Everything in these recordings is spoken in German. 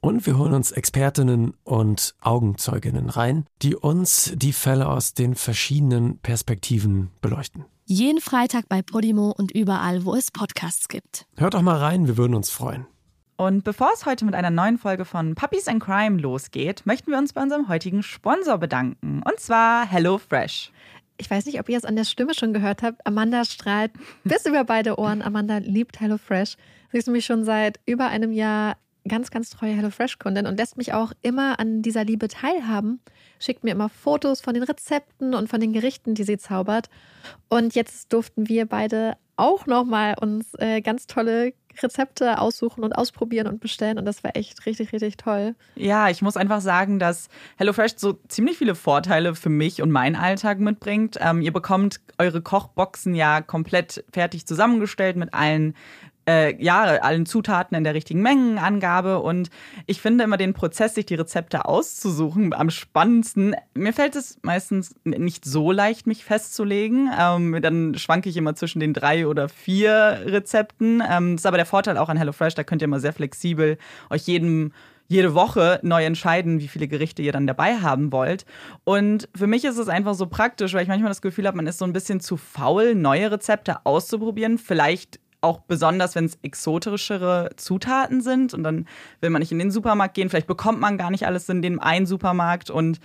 Und wir holen uns Expertinnen und Augenzeuginnen rein, die uns die Fälle aus den verschiedenen Perspektiven beleuchten. Jeden Freitag bei Podimo und überall, wo es Podcasts gibt. Hört doch mal rein, wir würden uns freuen. Und bevor es heute mit einer neuen Folge von Puppies and Crime losgeht, möchten wir uns bei unserem heutigen Sponsor bedanken. Und zwar HelloFresh. Ich weiß nicht, ob ihr es an der Stimme schon gehört habt. Amanda strahlt bis über beide Ohren. Amanda liebt HelloFresh. Sie ist nämlich schon seit über einem Jahr ganz, ganz treue HelloFresh-Kundin und lässt mich auch immer an dieser Liebe teilhaben. Schickt mir immer Fotos von den Rezepten und von den Gerichten, die sie zaubert. Und jetzt durften wir beide auch nochmal uns äh, ganz tolle Rezepte aussuchen und ausprobieren und bestellen. Und das war echt richtig, richtig toll. Ja, ich muss einfach sagen, dass HelloFresh so ziemlich viele Vorteile für mich und meinen Alltag mitbringt. Ähm, ihr bekommt eure Kochboxen ja komplett fertig zusammengestellt mit allen äh, ja, allen Zutaten in der richtigen Mengenangabe. Und ich finde immer den Prozess, sich die Rezepte auszusuchen, am spannendsten. Mir fällt es meistens nicht so leicht, mich festzulegen. Ähm, dann schwanke ich immer zwischen den drei oder vier Rezepten. Ähm, das ist aber der Vorteil auch an HelloFresh, da könnt ihr immer sehr flexibel euch jedem jede Woche neu entscheiden, wie viele Gerichte ihr dann dabei haben wollt. Und für mich ist es einfach so praktisch, weil ich manchmal das Gefühl habe, man ist so ein bisschen zu faul, neue Rezepte auszuprobieren. Vielleicht auch besonders, wenn es exotischere Zutaten sind und dann will man nicht in den Supermarkt gehen. Vielleicht bekommt man gar nicht alles in dem einen Supermarkt. Und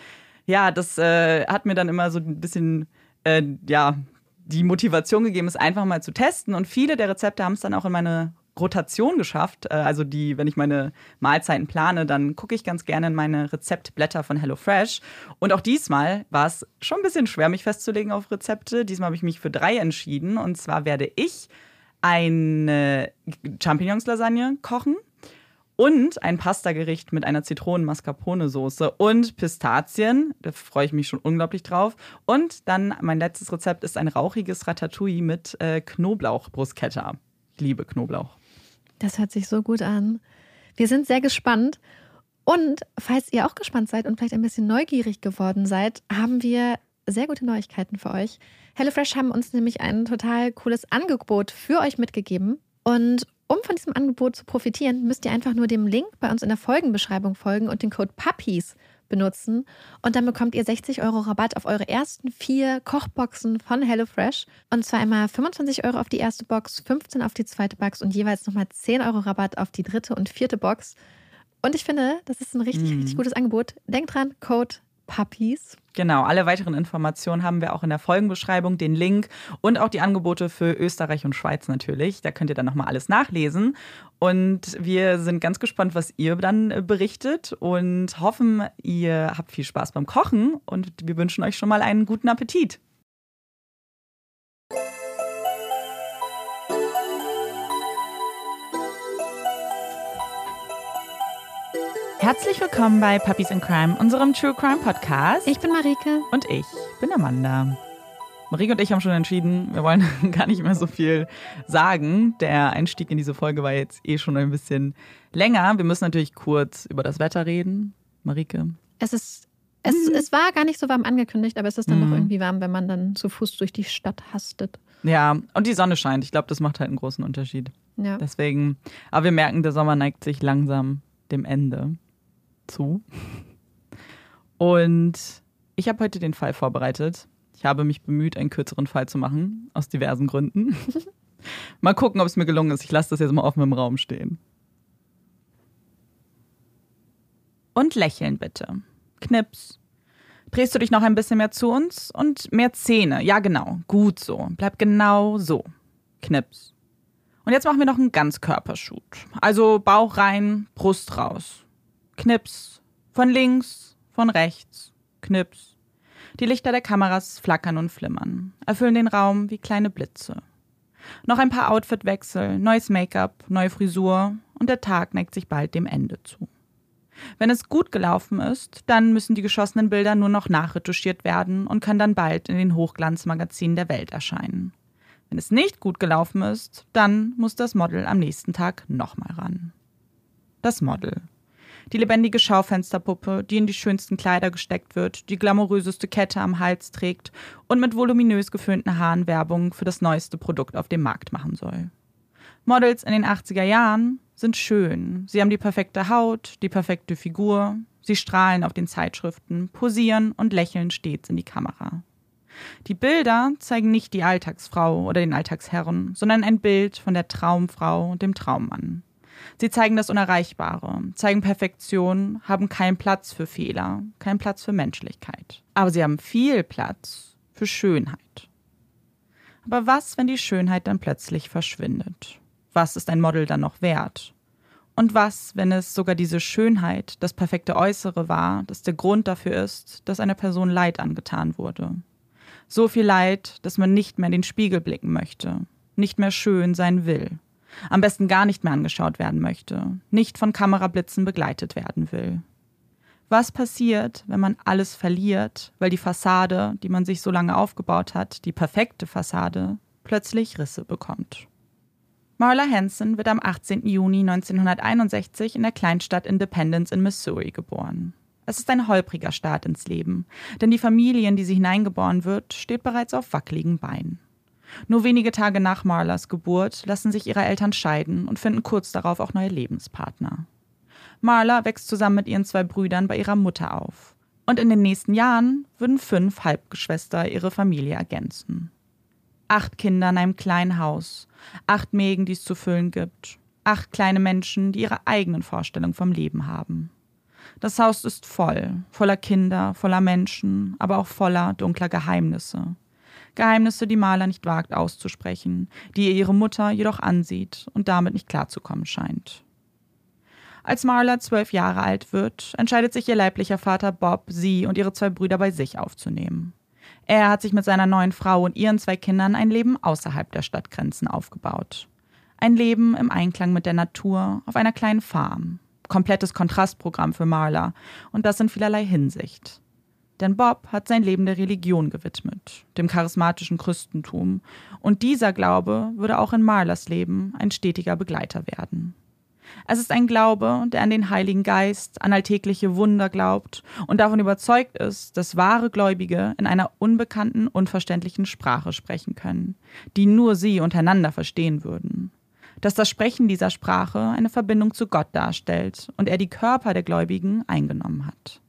ja, das äh, hat mir dann immer so ein bisschen, äh, ja, die Motivation gegeben, es einfach mal zu testen. Und viele der Rezepte haben es dann auch in meine Rotation geschafft. Äh, also die, wenn ich meine Mahlzeiten plane, dann gucke ich ganz gerne in meine Rezeptblätter von HelloFresh. Und auch diesmal war es schon ein bisschen schwer, mich festzulegen auf Rezepte. Diesmal habe ich mich für drei entschieden. Und zwar werde ich eine Champignons-Lasagne kochen und ein Pastagericht mit einer Zitronen-Mascarpone-Soße und Pistazien. Da freue ich mich schon unglaublich drauf. Und dann mein letztes Rezept ist ein rauchiges Ratatouille mit äh, Knoblauch-Bruschetta. Liebe Knoblauch. Das hört sich so gut an. Wir sind sehr gespannt. Und falls ihr auch gespannt seid und vielleicht ein bisschen neugierig geworden seid, haben wir sehr gute Neuigkeiten für euch. HelloFresh haben uns nämlich ein total cooles Angebot für euch mitgegeben. Und um von diesem Angebot zu profitieren, müsst ihr einfach nur dem Link bei uns in der Folgenbeschreibung folgen und den Code PUPPIES benutzen. Und dann bekommt ihr 60 Euro Rabatt auf eure ersten vier Kochboxen von HelloFresh. Und zwar einmal 25 Euro auf die erste Box, 15 auf die zweite Box und jeweils nochmal 10 Euro Rabatt auf die dritte und vierte Box. Und ich finde, das ist ein richtig, mm. richtig gutes Angebot. Denkt dran, Code Puppies. Genau, alle weiteren Informationen haben wir auch in der Folgenbeschreibung, den Link und auch die Angebote für Österreich und Schweiz natürlich. Da könnt ihr dann nochmal alles nachlesen. Und wir sind ganz gespannt, was ihr dann äh, berichtet und hoffen, ihr habt viel Spaß beim Kochen und wir wünschen euch schon mal einen guten Appetit. Herzlich willkommen bei Puppies in Crime, unserem True Crime Podcast. Ich bin Marike. Und ich bin Amanda. Marike und ich haben schon entschieden, wir wollen gar nicht mehr so viel sagen. Der Einstieg in diese Folge war jetzt eh schon ein bisschen länger. Wir müssen natürlich kurz über das Wetter reden. Marike. Es ist es, mhm. es war gar nicht so warm angekündigt, aber es ist dann mhm. noch irgendwie warm, wenn man dann zu Fuß durch die Stadt hastet. Ja, und die Sonne scheint. Ich glaube, das macht halt einen großen Unterschied. Ja. Deswegen, aber wir merken, der Sommer neigt sich langsam dem Ende zu. Und ich habe heute den Fall vorbereitet. Ich habe mich bemüht, einen kürzeren Fall zu machen, aus diversen Gründen. mal gucken, ob es mir gelungen ist. Ich lasse das jetzt mal offen im Raum stehen. Und lächeln bitte. Knips. Drehst du dich noch ein bisschen mehr zu uns und mehr Zähne. Ja, genau. Gut so. Bleib genau so. Knips. Und jetzt machen wir noch einen Ganzkörpershoot. Also Bauch rein, Brust raus. Knips. Von links, von rechts. Knips. Die Lichter der Kameras flackern und flimmern, erfüllen den Raum wie kleine Blitze. Noch ein paar Outfitwechsel, neues Make-up, neue Frisur und der Tag neigt sich bald dem Ende zu. Wenn es gut gelaufen ist, dann müssen die geschossenen Bilder nur noch nachretuschiert werden und können dann bald in den Hochglanzmagazinen der Welt erscheinen. Wenn es nicht gut gelaufen ist, dann muss das Model am nächsten Tag nochmal ran. Das Model. Die lebendige Schaufensterpuppe, die in die schönsten Kleider gesteckt wird, die glamouröseste Kette am Hals trägt und mit voluminös geföhnten Haaren Werbung für das neueste Produkt auf dem Markt machen soll. Models in den 80er Jahren sind schön. Sie haben die perfekte Haut, die perfekte Figur, sie strahlen auf den Zeitschriften, posieren und lächeln stets in die Kamera. Die Bilder zeigen nicht die Alltagsfrau oder den Alltagsherren, sondern ein Bild von der Traumfrau und dem Traummann. Sie zeigen das Unerreichbare, zeigen Perfektion, haben keinen Platz für Fehler, keinen Platz für Menschlichkeit. Aber sie haben viel Platz für Schönheit. Aber was, wenn die Schönheit dann plötzlich verschwindet? Was ist ein Model dann noch wert? Und was, wenn es sogar diese Schönheit, das perfekte Äußere war, das der Grund dafür ist, dass einer Person Leid angetan wurde? So viel Leid, dass man nicht mehr in den Spiegel blicken möchte, nicht mehr schön sein will, am besten gar nicht mehr angeschaut werden möchte, nicht von Kamerablitzen begleitet werden will. Was passiert, wenn man alles verliert, weil die Fassade, die man sich so lange aufgebaut hat, die perfekte Fassade, plötzlich Risse bekommt? Marla Hanson wird am 18. Juni 1961 in der Kleinstadt Independence in Missouri geboren. Es ist ein holpriger Start ins Leben, denn die Familie, in die sie hineingeboren wird, steht bereits auf wackeligen Beinen. Nur wenige Tage nach Marlas Geburt lassen sich ihre Eltern scheiden und finden kurz darauf auch neue Lebenspartner. Marla wächst zusammen mit ihren zwei Brüdern bei ihrer Mutter auf. Und in den nächsten Jahren würden fünf Halbgeschwister ihre Familie ergänzen. Acht Kinder in einem kleinen Haus, acht Mägen, die es zu füllen gibt, acht kleine Menschen, die ihre eigenen Vorstellungen vom Leben haben. Das Haus ist voll, voller Kinder, voller Menschen, aber auch voller dunkler Geheimnisse. Geheimnisse, die Maler nicht wagt auszusprechen, die ihr ihre Mutter jedoch ansieht und damit nicht klarzukommen scheint. Als Marla zwölf Jahre alt wird, entscheidet sich ihr leiblicher Vater Bob, sie und ihre zwei Brüder bei sich aufzunehmen. Er hat sich mit seiner neuen Frau und ihren zwei Kindern ein Leben außerhalb der Stadtgrenzen aufgebaut. Ein Leben im Einklang mit der Natur auf einer kleinen Farm, komplettes Kontrastprogramm für Marla und das in vielerlei Hinsicht. Denn Bob hat sein Leben der Religion gewidmet, dem charismatischen Christentum, und dieser Glaube würde auch in Marlas Leben ein stetiger Begleiter werden. Es ist ein Glaube, der an den Heiligen Geist, an alltägliche Wunder glaubt und davon überzeugt ist, dass wahre Gläubige in einer unbekannten, unverständlichen Sprache sprechen können, die nur sie untereinander verstehen würden dass das Sprechen dieser Sprache eine Verbindung zu Gott darstellt und er die Körper der Gläubigen eingenommen hat.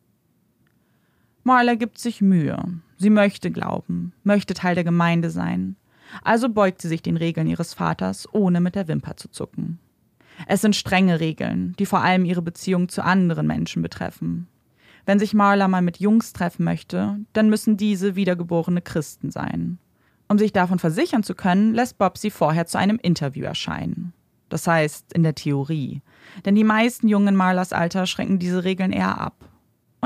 Marla gibt sich Mühe. Sie möchte glauben, möchte Teil der Gemeinde sein. Also beugt sie sich den Regeln ihres Vaters, ohne mit der Wimper zu zucken. Es sind strenge Regeln, die vor allem ihre Beziehung zu anderen Menschen betreffen. Wenn sich Marla mal mit Jungs treffen möchte, dann müssen diese wiedergeborene Christen sein. Um sich davon versichern zu können, lässt Bob sie vorher zu einem Interview erscheinen. Das heißt, in der Theorie. Denn die meisten Jungen in Marlas Alter schränken diese Regeln eher ab.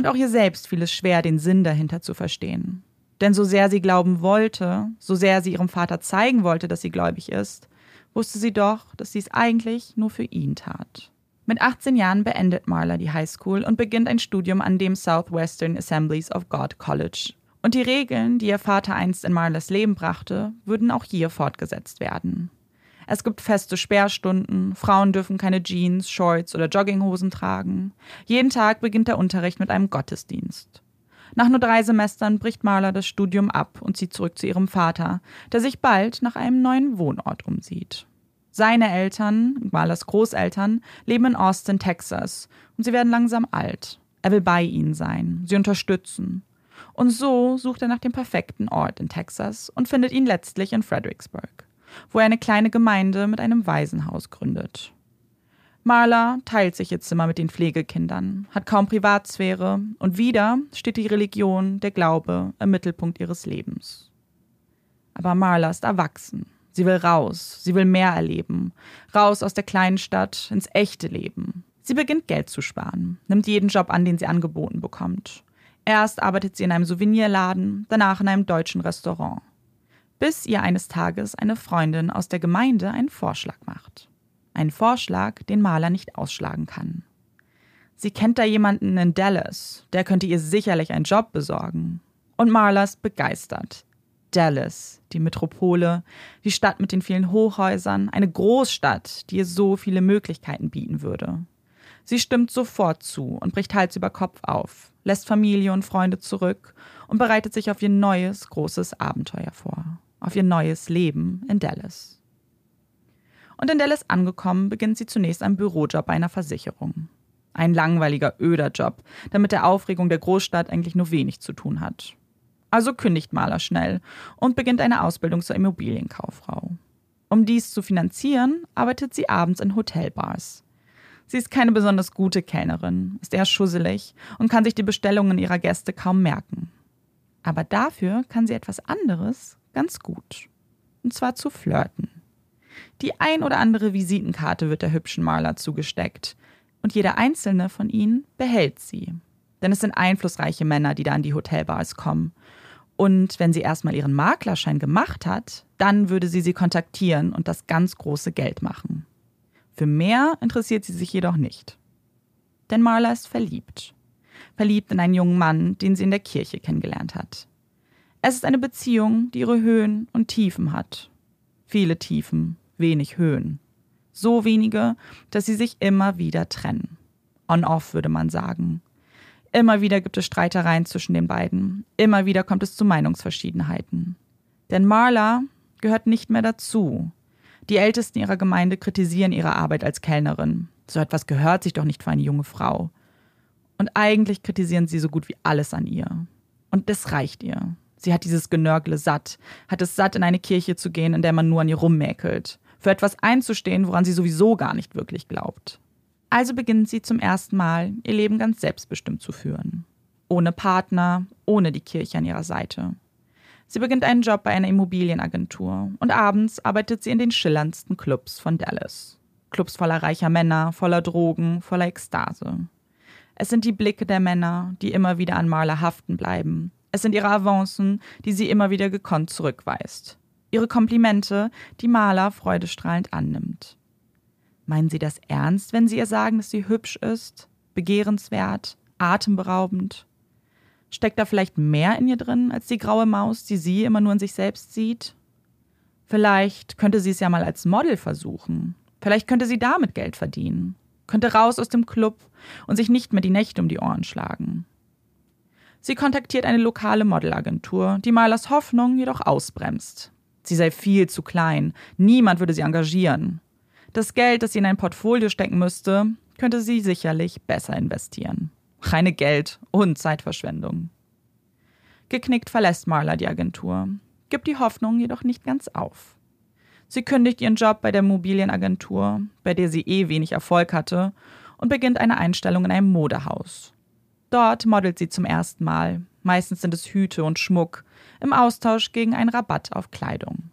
Und auch ihr selbst fiel es schwer, den Sinn dahinter zu verstehen. Denn so sehr sie glauben wollte, so sehr sie ihrem Vater zeigen wollte, dass sie gläubig ist, wusste sie doch, dass sie es eigentlich nur für ihn tat. Mit 18 Jahren beendet Marla die Highschool und beginnt ein Studium an dem Southwestern Assemblies of God College und die Regeln, die ihr Vater einst in Marles Leben brachte, würden auch hier fortgesetzt werden. Es gibt feste Sperrstunden, Frauen dürfen keine Jeans, Shorts oder Jogginghosen tragen. Jeden Tag beginnt der Unterricht mit einem Gottesdienst. Nach nur drei Semestern bricht Marla das Studium ab und zieht zurück zu ihrem Vater, der sich bald nach einem neuen Wohnort umsieht. Seine Eltern, Marlas Großeltern, leben in Austin, Texas, und sie werden langsam alt. Er will bei ihnen sein, sie unterstützen. Und so sucht er nach dem perfekten Ort in Texas und findet ihn letztlich in Fredericksburg, wo er eine kleine Gemeinde mit einem Waisenhaus gründet. Marla teilt sich ihr Zimmer mit den Pflegekindern, hat kaum Privatsphäre und wieder steht die Religion, der Glaube im Mittelpunkt ihres Lebens. Aber Marla ist erwachsen. Sie will raus, sie will mehr erleben, raus aus der kleinen Stadt ins echte Leben. Sie beginnt Geld zu sparen, nimmt jeden Job an, den sie angeboten bekommt Erst arbeitet sie in einem Souvenirladen, danach in einem deutschen Restaurant. Bis ihr eines Tages eine Freundin aus der Gemeinde einen Vorschlag macht. Einen Vorschlag, den Maler nicht ausschlagen kann. Sie kennt da jemanden in Dallas, der könnte ihr sicherlich einen Job besorgen. Und Marla ist begeistert. Dallas, die Metropole, die Stadt mit den vielen Hochhäusern, eine Großstadt, die ihr so viele Möglichkeiten bieten würde. Sie stimmt sofort zu und bricht Hals über Kopf auf, lässt Familie und Freunde zurück und bereitet sich auf ihr neues, großes Abenteuer vor, auf ihr neues Leben in Dallas. Und in Dallas angekommen, beginnt sie zunächst einen Bürojob bei einer Versicherung. Ein langweiliger, öder Job, der mit der Aufregung der Großstadt eigentlich nur wenig zu tun hat. Also kündigt Maler schnell und beginnt eine Ausbildung zur Immobilienkauffrau. Um dies zu finanzieren, arbeitet sie abends in Hotelbars. Sie ist keine besonders gute Kellnerin, ist eher schusselig und kann sich die Bestellungen ihrer Gäste kaum merken. Aber dafür kann sie etwas anderes ganz gut. Und zwar zu flirten. Die ein oder andere Visitenkarte wird der hübschen Maler zugesteckt. Und jeder einzelne von ihnen behält sie. Denn es sind einflussreiche Männer, die da an die Hotelbars kommen. Und wenn sie erstmal ihren Maklerschein gemacht hat, dann würde sie sie kontaktieren und das ganz große Geld machen. Für mehr interessiert sie sich jedoch nicht. Denn Marla ist verliebt. Verliebt in einen jungen Mann, den sie in der Kirche kennengelernt hat. Es ist eine Beziehung, die ihre Höhen und Tiefen hat. Viele Tiefen, wenig Höhen. So wenige, dass sie sich immer wieder trennen. On-off würde man sagen. Immer wieder gibt es Streitereien zwischen den beiden. Immer wieder kommt es zu Meinungsverschiedenheiten. Denn Marla gehört nicht mehr dazu. Die Ältesten ihrer Gemeinde kritisieren ihre Arbeit als Kellnerin. So etwas gehört sich doch nicht für eine junge Frau. Und eigentlich kritisieren sie so gut wie alles an ihr. Und das reicht ihr. Sie hat dieses Genörgle satt, hat es satt, in eine Kirche zu gehen, in der man nur an ihr rummäkelt, für etwas einzustehen, woran sie sowieso gar nicht wirklich glaubt. Also beginnt sie zum ersten Mal, ihr Leben ganz selbstbestimmt zu führen. Ohne Partner, ohne die Kirche an ihrer Seite. Sie beginnt einen Job bei einer Immobilienagentur und abends arbeitet sie in den schillerndsten Clubs von Dallas. Clubs voller reicher Männer, voller Drogen, voller Ekstase. Es sind die Blicke der Männer, die immer wieder an Marla haften bleiben. Es sind ihre Avancen, die sie immer wieder gekonnt zurückweist. Ihre Komplimente, die Marla freudestrahlend annimmt. Meinen Sie das ernst, wenn Sie ihr sagen, dass sie hübsch ist, begehrenswert, atemberaubend? Steckt da vielleicht mehr in ihr drin als die graue Maus, die sie immer nur in sich selbst sieht? Vielleicht könnte sie es ja mal als Model versuchen. Vielleicht könnte sie damit Geld verdienen. Könnte raus aus dem Club und sich nicht mehr die Nächte um die Ohren schlagen. Sie kontaktiert eine lokale Modelagentur, die Malers Hoffnung jedoch ausbremst. Sie sei viel zu klein, niemand würde sie engagieren. Das Geld, das sie in ein Portfolio stecken müsste, könnte sie sicherlich besser investieren. Reine Geld- und Zeitverschwendung. Geknickt verlässt Marla die Agentur, gibt die Hoffnung jedoch nicht ganz auf. Sie kündigt ihren Job bei der Mobilienagentur, bei der sie eh wenig Erfolg hatte, und beginnt eine Einstellung in einem Modehaus. Dort modelt sie zum ersten Mal, meistens sind es Hüte und Schmuck, im Austausch gegen einen Rabatt auf Kleidung.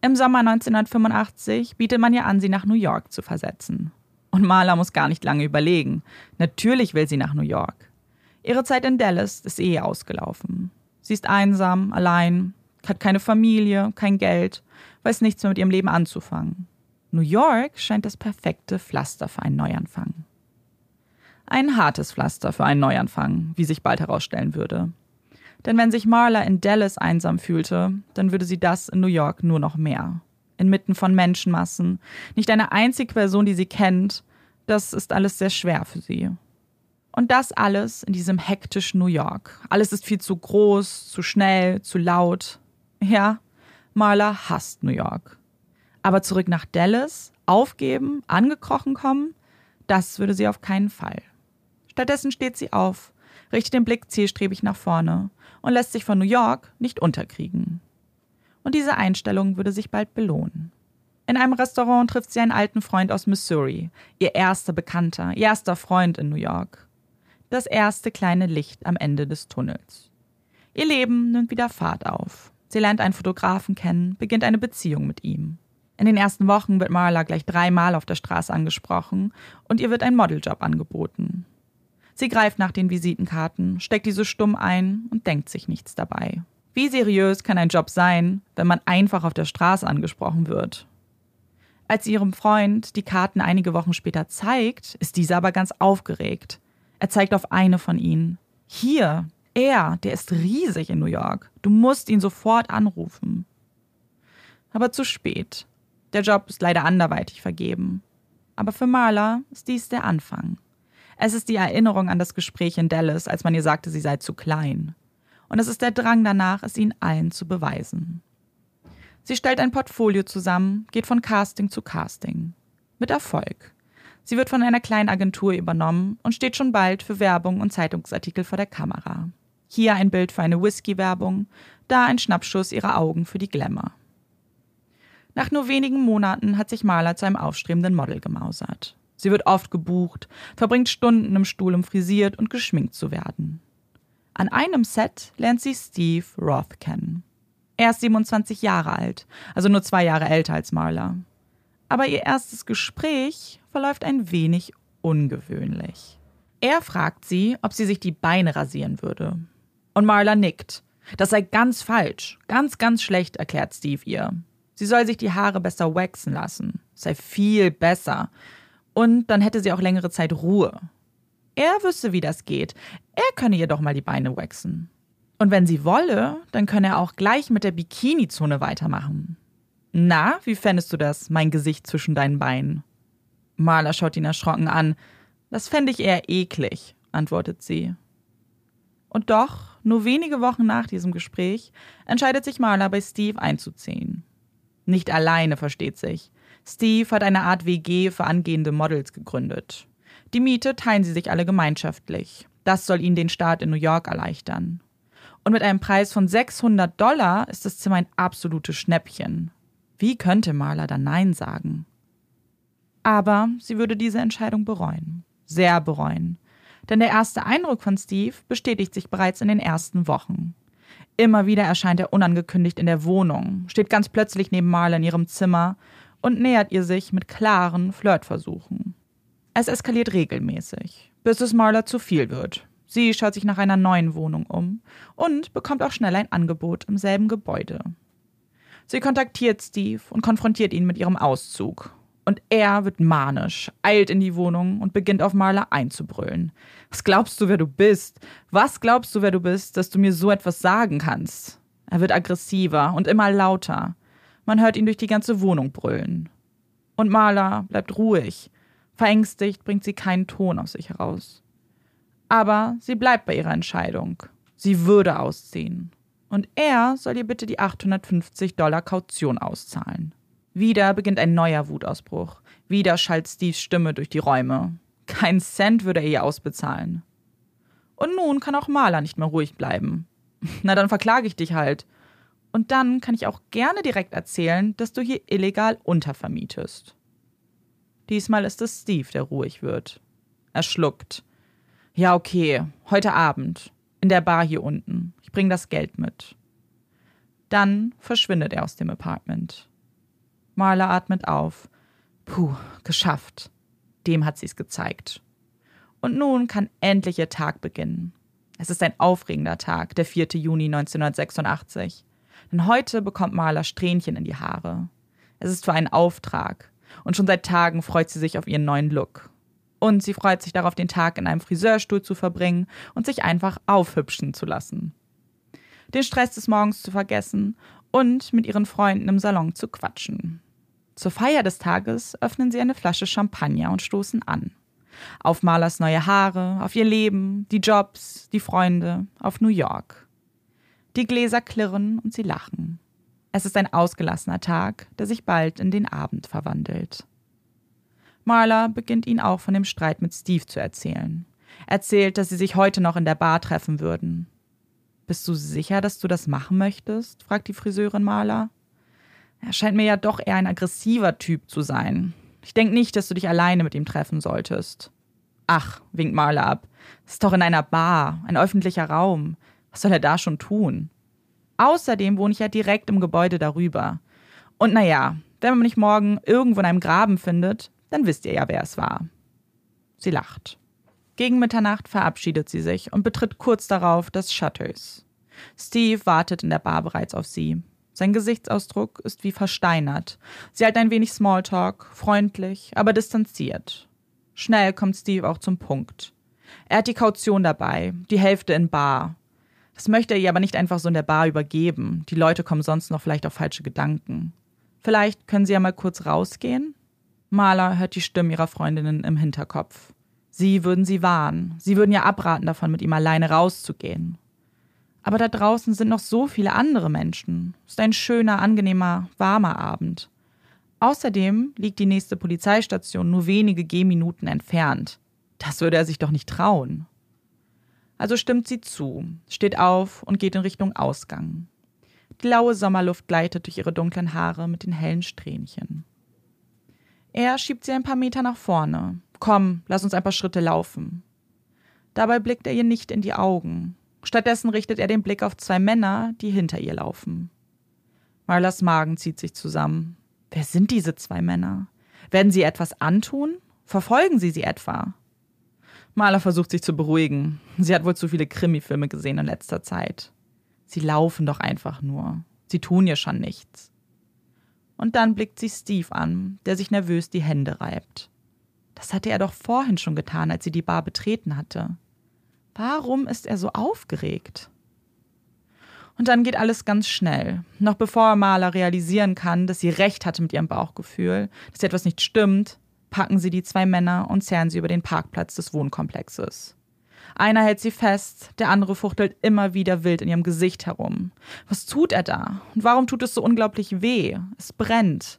Im Sommer 1985 bietet man ihr an, sie nach New York zu versetzen. Und Marla muss gar nicht lange überlegen. Natürlich will sie nach New York. Ihre Zeit in Dallas ist eh ausgelaufen. Sie ist einsam, allein, hat keine Familie, kein Geld, weiß nichts mehr mit ihrem Leben anzufangen. New York scheint das perfekte Pflaster für einen Neuanfang. Ein hartes Pflaster für einen Neuanfang, wie sich bald herausstellen würde. Denn wenn sich Marla in Dallas einsam fühlte, dann würde sie das in New York nur noch mehr. Inmitten von Menschenmassen, nicht eine einzige Person, die sie kennt, das ist alles sehr schwer für sie. Und das alles in diesem hektischen New York. Alles ist viel zu groß, zu schnell, zu laut. Ja, Marla hasst New York. Aber zurück nach Dallas, aufgeben, angekrochen kommen, das würde sie auf keinen Fall. Stattdessen steht sie auf, richtet den Blick zielstrebig nach vorne und lässt sich von New York nicht unterkriegen. Und diese Einstellung würde sich bald belohnen. In einem Restaurant trifft sie einen alten Freund aus Missouri, ihr erster Bekannter, ihr erster Freund in New York. Das erste kleine Licht am Ende des Tunnels. Ihr Leben nimmt wieder Fahrt auf. Sie lernt einen Fotografen kennen, beginnt eine Beziehung mit ihm. In den ersten Wochen wird Marla gleich dreimal auf der Straße angesprochen und ihr wird ein Modeljob angeboten. Sie greift nach den Visitenkarten, steckt diese stumm ein und denkt sich nichts dabei. Wie seriös kann ein Job sein, wenn man einfach auf der Straße angesprochen wird? Als sie ihrem Freund die Karten einige Wochen später zeigt, ist dieser aber ganz aufgeregt. Er zeigt auf eine von ihnen. Hier, Er, der ist riesig in New York. Du musst ihn sofort anrufen. Aber zu spät. Der Job ist leider anderweitig vergeben. Aber für Marla ist dies der Anfang. Es ist die Erinnerung an das Gespräch in Dallas, als man ihr sagte, sie sei zu klein. Und es ist der Drang danach, es ihnen allen zu beweisen. Sie stellt ein Portfolio zusammen, geht von Casting zu Casting. Mit Erfolg. Sie wird von einer kleinen Agentur übernommen und steht schon bald für Werbung und Zeitungsartikel vor der Kamera. Hier ein Bild für eine Whisky-Werbung, da ein Schnappschuss ihrer Augen für die Glamour. Nach nur wenigen Monaten hat sich Marla zu einem aufstrebenden Model gemausert. Sie wird oft gebucht, verbringt Stunden im Stuhl, um frisiert und geschminkt zu werden. An einem Set lernt sie Steve Roth kennen. Er ist 27 Jahre alt, also nur zwei Jahre älter als Marla. Aber ihr erstes Gespräch verläuft ein wenig ungewöhnlich. Er fragt sie, ob sie sich die Beine rasieren würde. Und Marla nickt. Das sei ganz falsch, ganz, ganz schlecht, erklärt Steve ihr. Sie soll sich die Haare besser waxen lassen. Sei viel besser. Und dann hätte sie auch längere Zeit Ruhe. Er wüsste, wie das geht. Er könne ihr doch mal die Beine waxen. Und wenn sie wolle, dann könne er auch gleich mit der Bikini-Zone weitermachen. Na, wie fändest du das, mein Gesicht zwischen deinen Beinen? Marla schaut ihn erschrocken an. Das fände ich eher eklig, antwortet sie. Und doch, nur wenige Wochen nach diesem Gespräch, entscheidet sich Marla bei Steve einzuziehen. Nicht alleine, versteht sich. Steve hat eine Art WG für angehende Models gegründet. Die Miete teilen sie sich alle gemeinschaftlich. Das soll ihnen den Start in New York erleichtern. Und mit einem Preis von 600 Dollar ist das Zimmer ein absolutes Schnäppchen. Wie könnte Marla dann Nein sagen? Aber sie würde diese Entscheidung bereuen. Sehr bereuen. Denn der erste Eindruck von Steve bestätigt sich bereits in den ersten Wochen. Immer wieder erscheint er unangekündigt in der Wohnung, steht ganz plötzlich neben Marla in ihrem Zimmer und nähert ihr sich mit klaren Flirtversuchen. Es eskaliert regelmäßig, bis es Marla zu viel wird. Sie schaut sich nach einer neuen Wohnung um und bekommt auch schnell ein Angebot im selben Gebäude. Sie kontaktiert Steve und konfrontiert ihn mit ihrem Auszug und er wird manisch, eilt in die Wohnung und beginnt auf Marla einzubrüllen. Was glaubst du, wer du bist? Was glaubst du, wer du bist, dass du mir so etwas sagen kannst? Er wird aggressiver und immer lauter. Man hört ihn durch die ganze Wohnung brüllen. Und Marla bleibt ruhig. Verängstigt bringt sie keinen Ton aus sich heraus. Aber sie bleibt bei ihrer Entscheidung. Sie würde ausziehen. Und er soll ihr bitte die 850 Dollar Kaution auszahlen. Wieder beginnt ein neuer Wutausbruch. Wieder schallt Steves Stimme durch die Räume. Kein Cent würde er ihr ausbezahlen. Und nun kann auch Marla nicht mehr ruhig bleiben. Na, dann verklage ich dich halt. Und dann kann ich auch gerne direkt erzählen, dass du hier illegal untervermietest. Diesmal ist es Steve, der ruhig wird. Er schluckt. Ja, okay, heute Abend. In der Bar hier unten. Ich bring das Geld mit. Dann verschwindet er aus dem Apartment. Marla atmet auf. Puh, geschafft. Dem hat sie's gezeigt. Und nun kann endlich ihr Tag beginnen. Es ist ein aufregender Tag, der 4. Juni 1986. Denn heute bekommt Marla Strähnchen in die Haare. Es ist für einen Auftrag. Und schon seit Tagen freut sie sich auf ihren neuen Look. Und sie freut sich darauf, den Tag in einem Friseurstuhl zu verbringen und sich einfach aufhübschen zu lassen. Den Stress des Morgens zu vergessen und mit ihren Freunden im Salon zu quatschen. Zur Feier des Tages öffnen sie eine Flasche Champagner und stoßen an. Auf Marlers neue Haare, auf ihr Leben, die Jobs, die Freunde, auf New York. Die Gläser klirren und sie lachen. Es ist ein ausgelassener Tag, der sich bald in den Abend verwandelt. Marla beginnt ihn auch von dem Streit mit Steve zu erzählen. Erzählt, dass sie sich heute noch in der Bar treffen würden. Bist du sicher, dass du das machen möchtest? fragt die Friseurin Marla. Er scheint mir ja doch eher ein aggressiver Typ zu sein. Ich denke nicht, dass du dich alleine mit ihm treffen solltest. Ach, winkt Marla ab. Ist doch in einer Bar, ein öffentlicher Raum. Was soll er da schon tun? Außerdem wohne ich ja direkt im Gebäude darüber. Und naja, wenn man mich morgen irgendwo in einem Graben findet, dann wisst ihr ja, wer es war. Sie lacht. Gegen Mitternacht verabschiedet sie sich und betritt kurz darauf das Shutters. Steve wartet in der Bar bereits auf sie. Sein Gesichtsausdruck ist wie versteinert. Sie hat ein wenig Smalltalk, freundlich, aber distanziert. Schnell kommt Steve auch zum Punkt. Er hat die Kaution dabei, die Hälfte in Bar. Das möchte er ihr aber nicht einfach so in der Bar übergeben. Die Leute kommen sonst noch vielleicht auf falsche Gedanken. Vielleicht können sie ja mal kurz rausgehen? Marla hört die Stimmen ihrer Freundinnen im Hinterkopf. Sie würden sie warnen. Sie würden ja abraten davon, mit ihm alleine rauszugehen. Aber da draußen sind noch so viele andere Menschen. Ist ein schöner, angenehmer, warmer Abend. Außerdem liegt die nächste Polizeistation nur wenige Gehminuten entfernt. Das würde er sich doch nicht trauen. Also stimmt sie zu, steht auf und geht in Richtung Ausgang. Die laue Sommerluft gleitet durch ihre dunklen Haare mit den hellen Strähnchen. Er schiebt sie ein paar Meter nach vorne. Komm, lass uns ein paar Schritte laufen. Dabei blickt er ihr nicht in die Augen. Stattdessen richtet er den Blick auf zwei Männer, die hinter ihr laufen. Marlas Magen zieht sich zusammen. Wer sind diese zwei Männer? Werden sie etwas antun? Verfolgen sie sie etwa? Marla versucht sich zu beruhigen. Sie hat wohl zu viele Krimifilme gesehen in letzter Zeit. Sie laufen doch einfach nur. Sie tun ihr schon nichts. Und dann blickt sie Steve an, der sich nervös die Hände reibt. Das hatte er doch vorhin schon getan, als sie die Bar betreten hatte. Warum ist er so aufgeregt? Und dann geht alles ganz schnell. Noch bevor Marla realisieren kann, dass sie recht hatte mit ihrem Bauchgefühl, dass etwas nicht stimmt, packen sie die zwei Männer und zerren sie über den Parkplatz des Wohnkomplexes. Einer hält sie fest, der andere fuchtelt immer wieder wild in ihrem Gesicht herum. Was tut er da? Und warum tut es so unglaublich weh? Es brennt.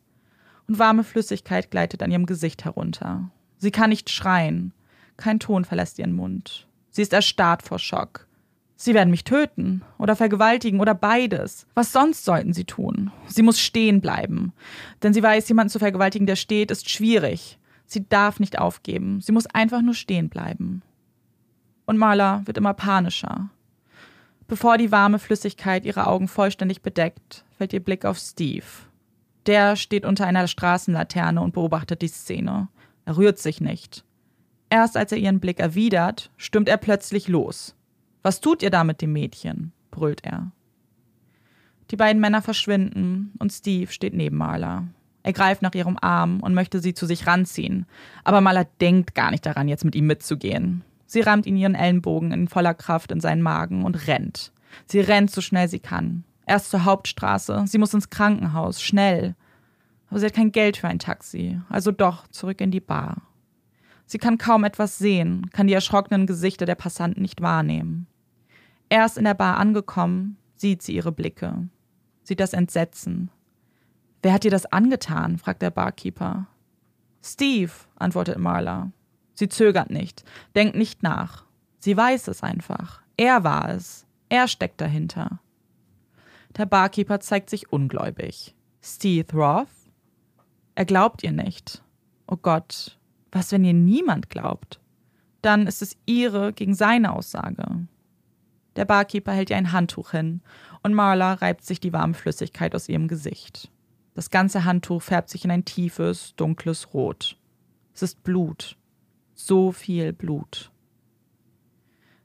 Und warme Flüssigkeit gleitet an ihrem Gesicht herunter. Sie kann nicht schreien. Kein Ton verlässt ihren Mund. Sie ist erstarrt vor Schock. Sie werden mich töten oder vergewaltigen oder beides. Was sonst sollten sie tun? Sie muss stehen bleiben. Denn sie weiß, jemanden zu vergewaltigen, der steht, ist schwierig. Sie darf nicht aufgeben. Sie muss einfach nur stehen bleiben. Und Marla wird immer panischer. Bevor die warme Flüssigkeit ihre Augen vollständig bedeckt, fällt ihr Blick auf Steve. Der steht unter einer Straßenlaterne und beobachtet die Szene. Er rührt sich nicht. Erst als er ihren Blick erwidert, stürmt er plötzlich los. Was tut ihr da mit dem Mädchen? brüllt er. Die beiden Männer verschwinden und Steve steht neben Marla. Er greift nach ihrem Arm und möchte sie zu sich ranziehen, aber Marla denkt gar nicht daran, jetzt mit ihm mitzugehen. Sie rammt ihn ihren Ellenbogen in voller Kraft in seinen Magen und rennt. Sie rennt so schnell sie kann. Erst zur Hauptstraße. Sie muss ins Krankenhaus. Schnell. Aber sie hat kein Geld für ein Taxi. Also doch zurück in die Bar. Sie kann kaum etwas sehen, kann die erschrockenen Gesichter der Passanten nicht wahrnehmen. Erst in der Bar angekommen, sieht sie ihre Blicke. Sieht das Entsetzen. Wer hat dir das angetan? fragt der Barkeeper. Steve, antwortet Marla. Sie zögert nicht, denkt nicht nach. Sie weiß es einfach. Er war es. Er steckt dahinter. Der Barkeeper zeigt sich ungläubig. Steve Roth? Er glaubt ihr nicht. Oh Gott, was, wenn ihr niemand glaubt? Dann ist es ihre gegen seine Aussage. Der Barkeeper hält ihr ein Handtuch hin und Marla reibt sich die warme Flüssigkeit aus ihrem Gesicht. Das ganze Handtuch färbt sich in ein tiefes, dunkles Rot. Es ist Blut. So viel Blut.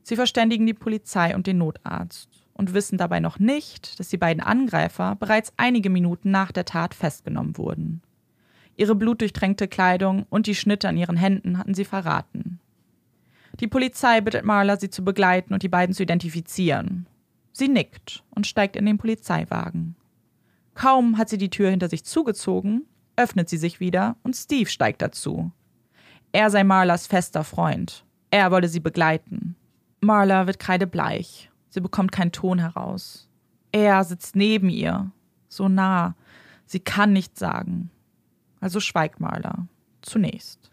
Sie verständigen die Polizei und den Notarzt und wissen dabei noch nicht, dass die beiden Angreifer bereits einige Minuten nach der Tat festgenommen wurden. Ihre blutdurchtränkte Kleidung und die Schnitte an ihren Händen hatten sie verraten. Die Polizei bittet Marla, sie zu begleiten und die beiden zu identifizieren. Sie nickt und steigt in den Polizeiwagen. Kaum hat sie die Tür hinter sich zugezogen, öffnet sie sich wieder und Steve steigt dazu. Er sei Marlas fester Freund. Er wolle sie begleiten. Marla wird kreidebleich. Sie bekommt keinen Ton heraus. Er sitzt neben ihr, so nah. Sie kann nichts sagen. Also schweigt Marla. Zunächst.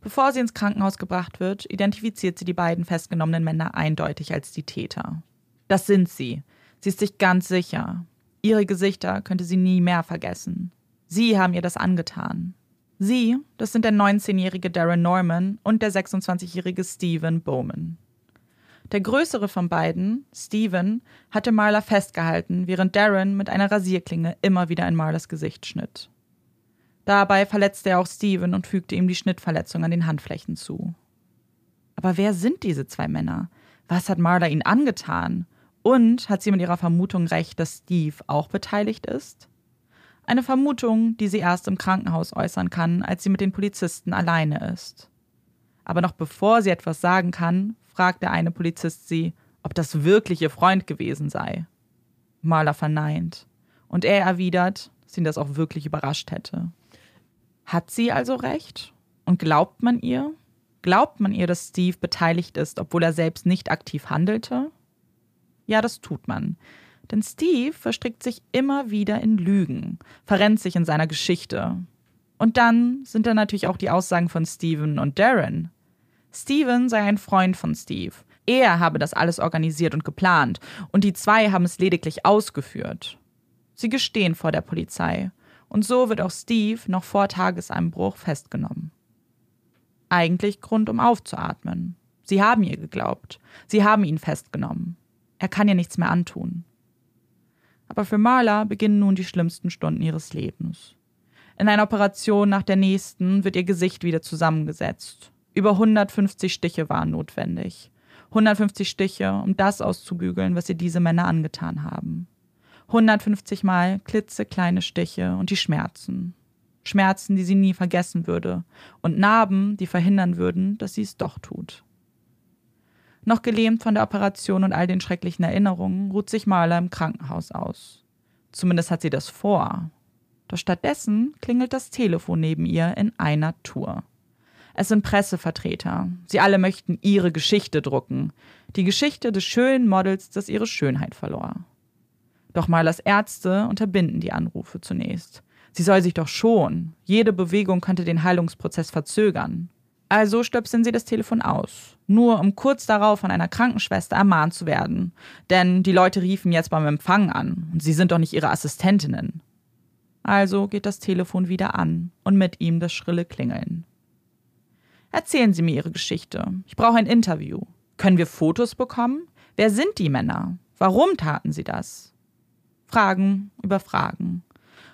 Bevor sie ins Krankenhaus gebracht wird, identifiziert sie die beiden festgenommenen Männer eindeutig als die Täter. Das sind sie. Sie ist sich ganz sicher. Ihre Gesichter könnte sie nie mehr vergessen. Sie haben ihr das angetan. Sie, das sind der 19-jährige Darren Norman und der 26-jährige Stephen Bowman. Der größere von beiden, Stephen, hatte Marla festgehalten, während Darren mit einer Rasierklinge immer wieder in Marlas Gesicht schnitt. Dabei verletzte er auch Stephen und fügte ihm die Schnittverletzung an den Handflächen zu. Aber wer sind diese zwei Männer? Was hat Marla ihnen angetan? Und hat sie mit ihrer Vermutung recht, dass Steve auch beteiligt ist? Eine Vermutung, die sie erst im Krankenhaus äußern kann, als sie mit den Polizisten alleine ist. Aber noch bevor sie etwas sagen kann, fragt der eine Polizist sie, ob das wirklich ihr Freund gewesen sei. Marla verneint. Und er erwidert, dass ihn das auch wirklich überrascht hätte. Hat sie also recht? Und glaubt man ihr? Glaubt man ihr, dass Steve beteiligt ist, obwohl er selbst nicht aktiv handelte? Ja, das tut man. Denn Steve verstrickt sich immer wieder in Lügen, verrennt sich in seiner Geschichte. Und dann sind da natürlich auch die Aussagen von Steven und Darren. Steven sei ein Freund von Steve. Er habe das alles organisiert und geplant, und die zwei haben es lediglich ausgeführt. Sie gestehen vor der Polizei, und so wird auch Steve noch vor Tageseinbruch festgenommen. Eigentlich Grund, um aufzuatmen. Sie haben ihr geglaubt. Sie haben ihn festgenommen. Er kann ihr nichts mehr antun. Aber für Marla beginnen nun die schlimmsten Stunden ihres Lebens. In einer Operation nach der nächsten wird ihr Gesicht wieder zusammengesetzt. Über 150 Stiche waren notwendig. 150 Stiche, um das auszubügeln, was ihr diese Männer angetan haben. 150 Mal klitzekleine Stiche und die Schmerzen. Schmerzen, die sie nie vergessen würde. Und Narben, die verhindern würden, dass sie es doch tut. Noch gelähmt von der Operation und all den schrecklichen Erinnerungen, ruht sich Marla im Krankenhaus aus. Zumindest hat sie das vor. Doch stattdessen klingelt das Telefon neben ihr in einer Tour. Es sind Pressevertreter. Sie alle möchten ihre Geschichte drucken. Die Geschichte des schönen Models, das ihre Schönheit verlor. Doch Marlas Ärzte unterbinden die Anrufe zunächst. Sie soll sich doch schon. Jede Bewegung könnte den Heilungsprozess verzögern. Also stöpseln sie das Telefon aus, nur um kurz darauf von einer Krankenschwester ermahnt zu werden. Denn die Leute riefen jetzt beim Empfang an und sie sind doch nicht ihre Assistentinnen. Also geht das Telefon wieder an und mit ihm das schrille Klingeln. Erzählen Sie mir Ihre Geschichte. Ich brauche ein Interview. Können wir Fotos bekommen? Wer sind die Männer? Warum taten sie das? Fragen über Fragen.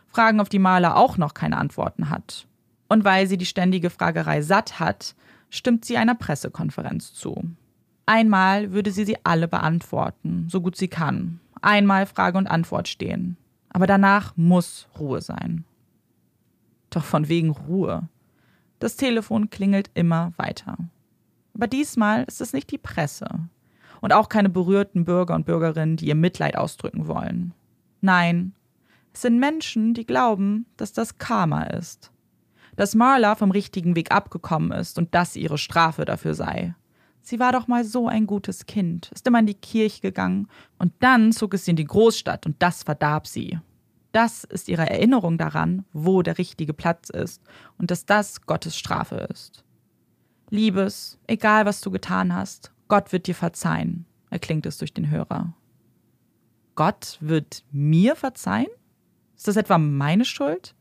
Fragen, auf die Maler auch noch keine Antworten hat. Und weil sie die ständige Fragerei satt hat, stimmt sie einer Pressekonferenz zu. Einmal würde sie sie alle beantworten, so gut sie kann. Einmal Frage und Antwort stehen. Aber danach muss Ruhe sein. Doch von wegen Ruhe. Das Telefon klingelt immer weiter. Aber diesmal ist es nicht die Presse. Und auch keine berührten Bürger und Bürgerinnen, die ihr Mitleid ausdrücken wollen. Nein, es sind Menschen, die glauben, dass das Karma ist dass Marla vom richtigen Weg abgekommen ist und das ihre Strafe dafür sei. Sie war doch mal so ein gutes Kind, ist immer in die Kirche gegangen und dann zog es sie in die Großstadt und das verdarb sie. Das ist ihre Erinnerung daran, wo der richtige Platz ist und dass das Gottes Strafe ist. Liebes, egal was du getan hast, Gott wird dir verzeihen, erklingt es durch den Hörer. Gott wird mir verzeihen? Ist das etwa meine Schuld?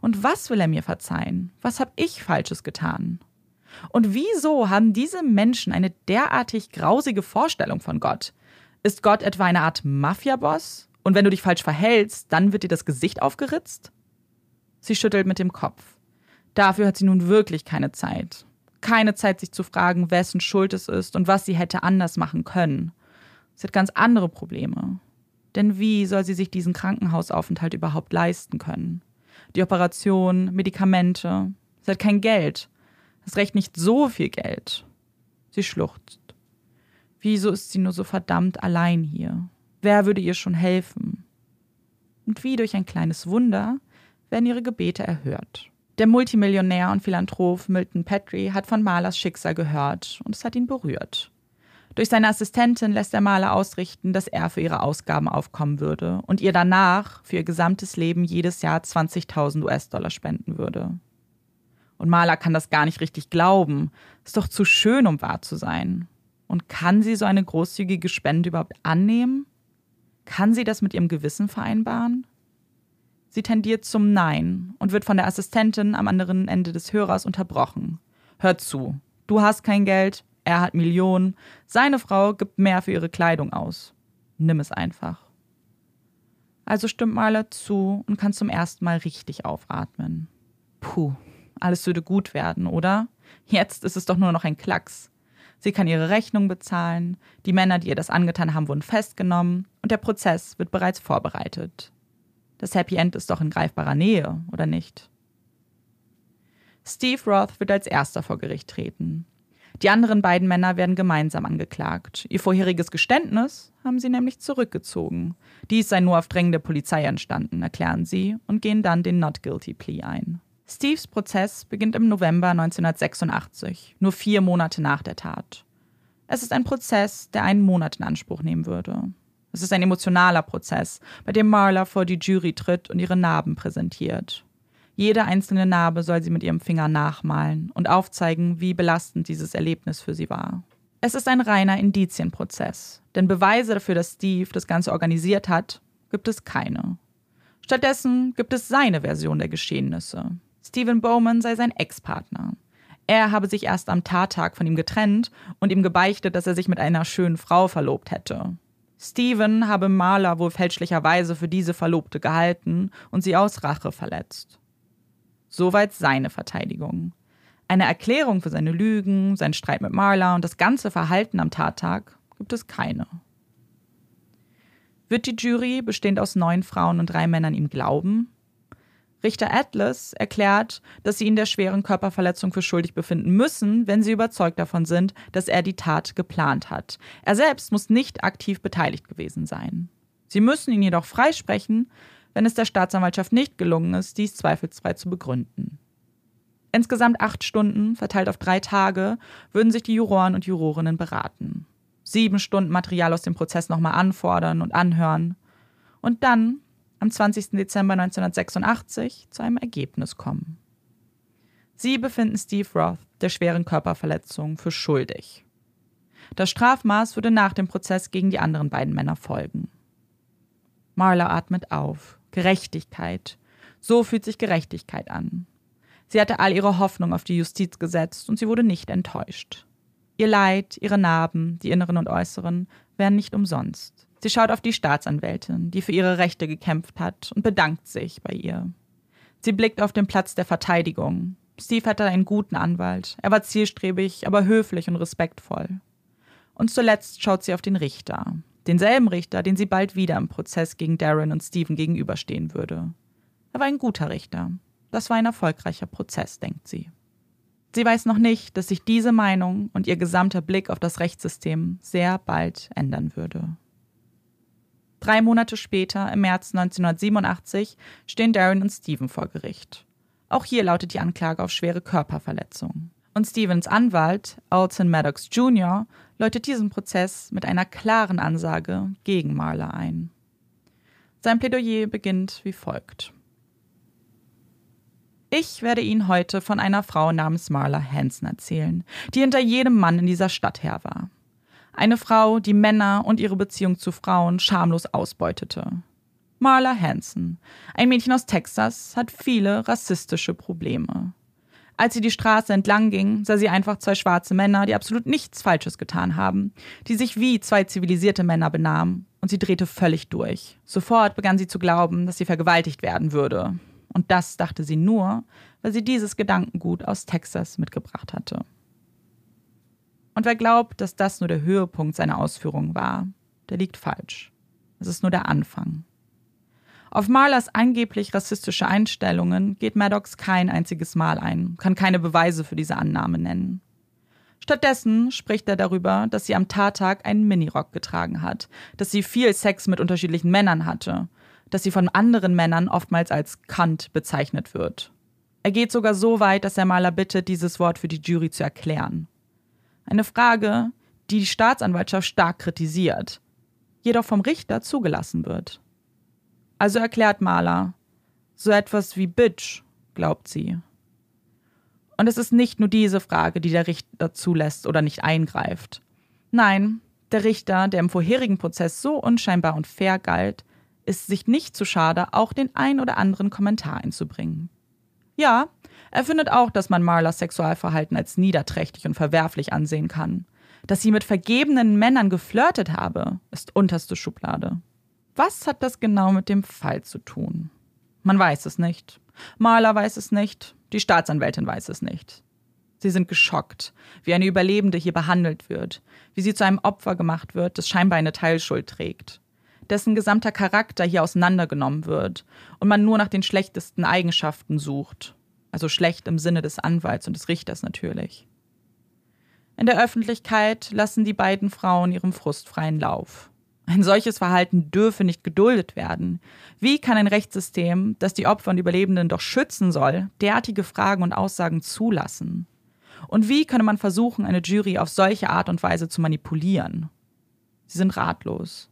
Und was will er mir verzeihen? Was habe ich Falsches getan? Und wieso haben diese Menschen eine derartig grausige Vorstellung von Gott? Ist Gott etwa eine Art Mafiaboss? Und wenn du dich falsch verhältst, dann wird dir das Gesicht aufgeritzt? Sie schüttelt mit dem Kopf. Dafür hat sie nun wirklich keine Zeit. Keine Zeit, sich zu fragen, wessen Schuld es ist und was sie hätte anders machen können. Sie hat ganz andere Probleme. Denn wie soll sie sich diesen Krankenhausaufenthalt überhaupt leisten können? Die Operation, Medikamente. Sie hat kein Geld. Das recht nicht so viel Geld. Sie schluchzt. Wieso ist sie nur so verdammt allein hier? Wer würde ihr schon helfen? Und wie durch ein kleines Wunder werden ihre Gebete erhört. Der Multimillionär und Philanthrop Milton Petrie hat von Malers Schicksal gehört und es hat ihn berührt. Durch seine Assistentin lässt der Maler ausrichten, dass er für ihre Ausgaben aufkommen würde und ihr danach für ihr gesamtes Leben jedes Jahr 20.000 US-Dollar spenden würde. Und Maler kann das gar nicht richtig glauben. Ist doch zu schön, um wahr zu sein. Und kann sie so eine großzügige Spende überhaupt annehmen? Kann sie das mit ihrem Gewissen vereinbaren? Sie tendiert zum Nein und wird von der Assistentin am anderen Ende des Hörers unterbrochen. Hör zu, du hast kein Geld, er hat Millionen. Seine Frau gibt mehr für ihre Kleidung aus. Nimm es einfach. Also stimmt Marla zu und kann zum ersten Mal richtig aufatmen. Puh, alles würde gut werden, oder? Jetzt ist es doch nur noch ein Klacks. Sie kann ihre Rechnung bezahlen, die Männer, die ihr das angetan haben, wurden festgenommen und der Prozess wird bereits vorbereitet. Das Happy End ist doch in greifbarer Nähe, oder nicht? Steve Roth wird als erster vor Gericht treten. Die anderen beiden Männer werden gemeinsam angeklagt. Ihr vorheriges Geständnis haben sie nämlich zurückgezogen. Dies sei nur auf Drängen der Polizei entstanden, erklären sie und gehen dann den Not Guilty Plea ein. Steves Prozess beginnt im November 1986, nur vier Monate nach der Tat. Es ist ein Prozess, der einen Monat in Anspruch nehmen würde. Es ist ein emotionaler Prozess, bei dem Marla vor die Jury tritt und ihre Narben präsentiert. Jede einzelne Narbe soll sie mit ihrem Finger nachmalen und aufzeigen, wie belastend dieses Erlebnis für sie war. Es ist ein reiner Indizienprozess, denn Beweise dafür, dass Steve das Ganze organisiert hat, gibt es keine. Stattdessen gibt es seine Version der Geschehnisse. Stephen Bowman sei sein Ex-Partner. Er habe sich erst am Tattag von ihm getrennt und ihm gebeichtet, dass er sich mit einer schönen Frau verlobt hätte. Stephen habe Marla wohl fälschlicherweise für diese Verlobte gehalten und sie aus Rache verletzt. Soweit seine Verteidigung. Eine Erklärung für seine Lügen, seinen Streit mit Marla und das ganze Verhalten am Tattag gibt es keine. Wird die Jury, bestehend aus neun Frauen und drei Männern, ihm glauben? Richter Atlas erklärt, dass sie ihn der schweren Körperverletzung für schuldig befinden müssen, wenn sie überzeugt davon sind, dass er die Tat geplant hat. Er selbst muss nicht aktiv beteiligt gewesen sein. Sie müssen ihn jedoch freisprechen, wenn es der Staatsanwaltschaft nicht gelungen ist, dies zweifelsfrei zu begründen. Insgesamt acht Stunden, verteilt auf drei Tage, würden sich die Juroren und Jurorinnen beraten. Sieben Stunden Material aus dem Prozess nochmal anfordern und anhören. Und dann, am 20. Dezember 1986, zu einem Ergebnis kommen. Sie befinden Steve Roth der schweren Körperverletzung für schuldig. Das Strafmaß würde nach dem Prozess gegen die anderen beiden Männer folgen. Marla atmet auf. Gerechtigkeit. So fühlt sich Gerechtigkeit an. Sie hatte all ihre Hoffnung auf die Justiz gesetzt und sie wurde nicht enttäuscht. Ihr Leid, ihre Narben, die inneren und äußeren, wären nicht umsonst. Sie schaut auf die Staatsanwältin, die für ihre Rechte gekämpft hat, und bedankt sich bei ihr. Sie blickt auf den Platz der Verteidigung. Steve hatte einen guten Anwalt. Er war zielstrebig, aber höflich und respektvoll. Und zuletzt schaut sie auf den Richter, denselben Richter, den sie bald wieder im Prozess gegen Darren und Stephen gegenüberstehen würde. Er war ein guter Richter. Das war ein erfolgreicher Prozess, denkt sie. Sie weiß noch nicht, dass sich diese Meinung und ihr gesamter Blick auf das Rechtssystem sehr bald ändern würde. Drei Monate später, im März 1987, stehen Darren und Stephen vor Gericht. Auch hier lautet die Anklage auf schwere Körperverletzung. Und Stevens Anwalt, Alton Maddox Jr., läutet diesen Prozess mit einer klaren Ansage gegen Marla ein. Sein Plädoyer beginnt wie folgt. Ich werde Ihnen heute von einer Frau namens Marla Hansen erzählen, die hinter jedem Mann in dieser Stadt her war. Eine Frau, die Männer und ihre Beziehung zu Frauen schamlos ausbeutete. Marla Hansen, ein Mädchen aus Texas, hat viele rassistische Probleme. Als sie die Straße entlang ging, sah sie einfach zwei schwarze Männer, die absolut nichts Falsches getan haben, die sich wie zwei zivilisierte Männer benahmen, und sie drehte völlig durch. Sofort begann sie zu glauben, dass sie vergewaltigt werden würde. Und das dachte sie nur, weil sie dieses Gedankengut aus Texas mitgebracht hatte. Und wer glaubt, dass das nur der Höhepunkt seiner Ausführungen war, der liegt falsch. Es ist nur der Anfang. Auf Marlers angeblich rassistische Einstellungen geht Maddox kein einziges Mal ein, kann keine Beweise für diese Annahme nennen. Stattdessen spricht er darüber, dass sie am Tattag einen Minirock getragen hat, dass sie viel Sex mit unterschiedlichen Männern hatte, dass sie von anderen Männern oftmals als Kant bezeichnet wird. Er geht sogar so weit, dass er Maler bittet, dieses Wort für die Jury zu erklären. Eine Frage, die die Staatsanwaltschaft stark kritisiert, jedoch vom Richter zugelassen wird. Also erklärt Maler, so etwas wie Bitch, glaubt sie. Und es ist nicht nur diese Frage, die der Richter zulässt oder nicht eingreift. Nein, der Richter, der im vorherigen Prozess so unscheinbar und fair galt, ist sich nicht zu schade, auch den ein oder anderen Kommentar einzubringen. Ja, er findet auch, dass man Marlas Sexualverhalten als niederträchtig und verwerflich ansehen kann. Dass sie mit vergebenen Männern geflirtet habe, ist unterste Schublade. Was hat das genau mit dem Fall zu tun? Man weiß es nicht. Marla weiß es nicht. Die Staatsanwältin weiß es nicht. Sie sind geschockt, wie eine Überlebende hier behandelt wird, wie sie zu einem Opfer gemacht wird, das scheinbar eine Teilschuld trägt, dessen gesamter Charakter hier auseinandergenommen wird und man nur nach den schlechtesten Eigenschaften sucht, also schlecht im Sinne des Anwalts und des Richters natürlich. In der Öffentlichkeit lassen die beiden Frauen ihrem Frust freien Lauf. Ein solches Verhalten dürfe nicht geduldet werden. Wie kann ein Rechtssystem, das die Opfer und Überlebenden doch schützen soll, derartige Fragen und Aussagen zulassen? Und wie könne man versuchen, eine Jury auf solche Art und Weise zu manipulieren? Sie sind ratlos.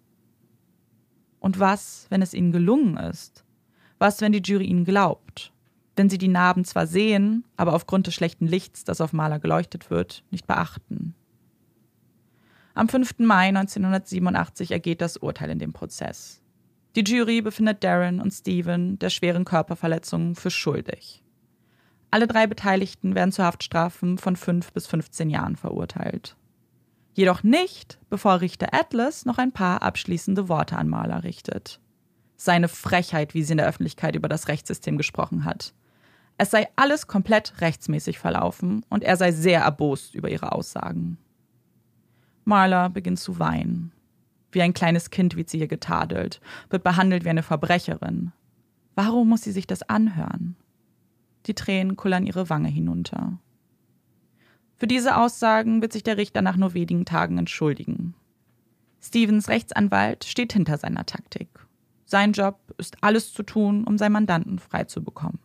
Und was, wenn es ihnen gelungen ist? Was, wenn die Jury ihnen glaubt? Wenn sie die Narben zwar sehen, aber aufgrund des schlechten Lichts, das auf Maler geleuchtet wird, nicht beachten? Am 5. Mai 1987 ergeht das Urteil in dem Prozess. Die Jury befindet Darren und Stephen der schweren Körperverletzungen für schuldig. Alle drei Beteiligten werden zu Haftstrafen von 5 bis 15 Jahren verurteilt. Jedoch nicht, bevor Richter Atlas noch ein paar abschließende Worte an Maler richtet. Seine Frechheit, wie sie in der Öffentlichkeit über das Rechtssystem gesprochen hat. Es sei alles komplett rechtsmäßig verlaufen und er sei sehr erbost über ihre Aussagen. Marla beginnt zu weinen. Wie ein kleines Kind wird sie hier getadelt, wird behandelt wie eine Verbrecherin. Warum muss sie sich das anhören? Die Tränen kullern ihre Wange hinunter. Für diese Aussagen wird sich der Richter nach nur wenigen Tagen entschuldigen. Stevens Rechtsanwalt steht hinter seiner Taktik. Sein Job ist alles zu tun, um seinen Mandanten freizubekommen.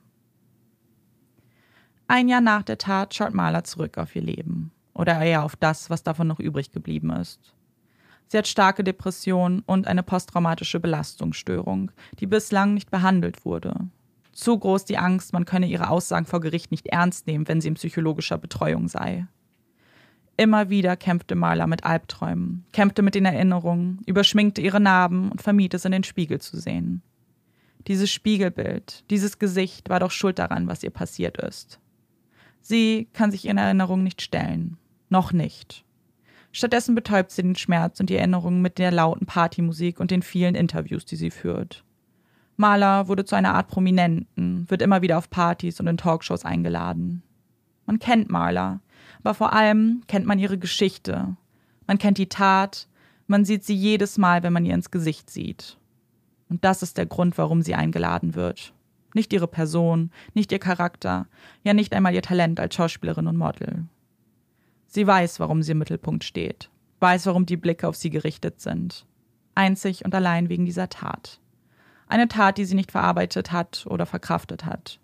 Ein Jahr nach der Tat schaut Marla zurück auf ihr Leben oder eher auf das, was davon noch übrig geblieben ist. Sie hat starke Depressionen und eine posttraumatische Belastungsstörung, die bislang nicht behandelt wurde. Zu groß die Angst, man könne ihre Aussagen vor Gericht nicht ernst nehmen, wenn sie in psychologischer Betreuung sei. Immer wieder kämpfte Marla mit Albträumen, kämpfte mit den Erinnerungen, überschminkte ihre Narben und vermied es in den Spiegel zu sehen. Dieses Spiegelbild, dieses Gesicht war doch schuld daran, was ihr passiert ist. Sie kann sich ihren Erinnerungen nicht stellen, noch nicht. Stattdessen betäubt sie den Schmerz und die Erinnerungen mit der lauten Partymusik und den vielen Interviews, die sie führt. Maler wurde zu einer Art Prominenten, wird immer wieder auf Partys und in Talkshows eingeladen. Man kennt Marla, aber vor allem kennt man ihre Geschichte. Man kennt die Tat, man sieht sie jedes Mal, wenn man ihr ins Gesicht sieht. Und das ist der Grund, warum sie eingeladen wird. Nicht ihre Person, nicht ihr Charakter, ja nicht einmal ihr Talent als Schauspielerin und Model. Sie weiß, warum sie im Mittelpunkt steht, weiß, warum die Blicke auf sie gerichtet sind. Einzig und allein wegen dieser Tat. Eine Tat, die sie nicht verarbeitet hat oder verkraftet hat.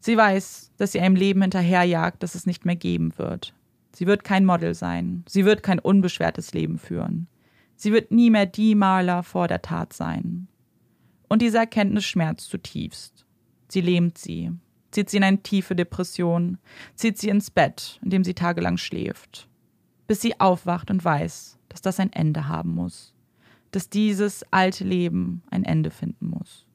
Sie weiß, dass sie einem Leben hinterherjagt, das es nicht mehr geben wird. Sie wird kein Model sein. Sie wird kein unbeschwertes Leben führen. Sie wird nie mehr die Maler vor der Tat sein. Und diese Erkenntnis schmerzt zutiefst. Sie lähmt sie, zieht sie in eine tiefe Depression, zieht sie ins Bett, in dem sie tagelang schläft, bis sie aufwacht und weiß, dass das ein Ende haben muss, dass dieses alte Leben ein Ende finden muss.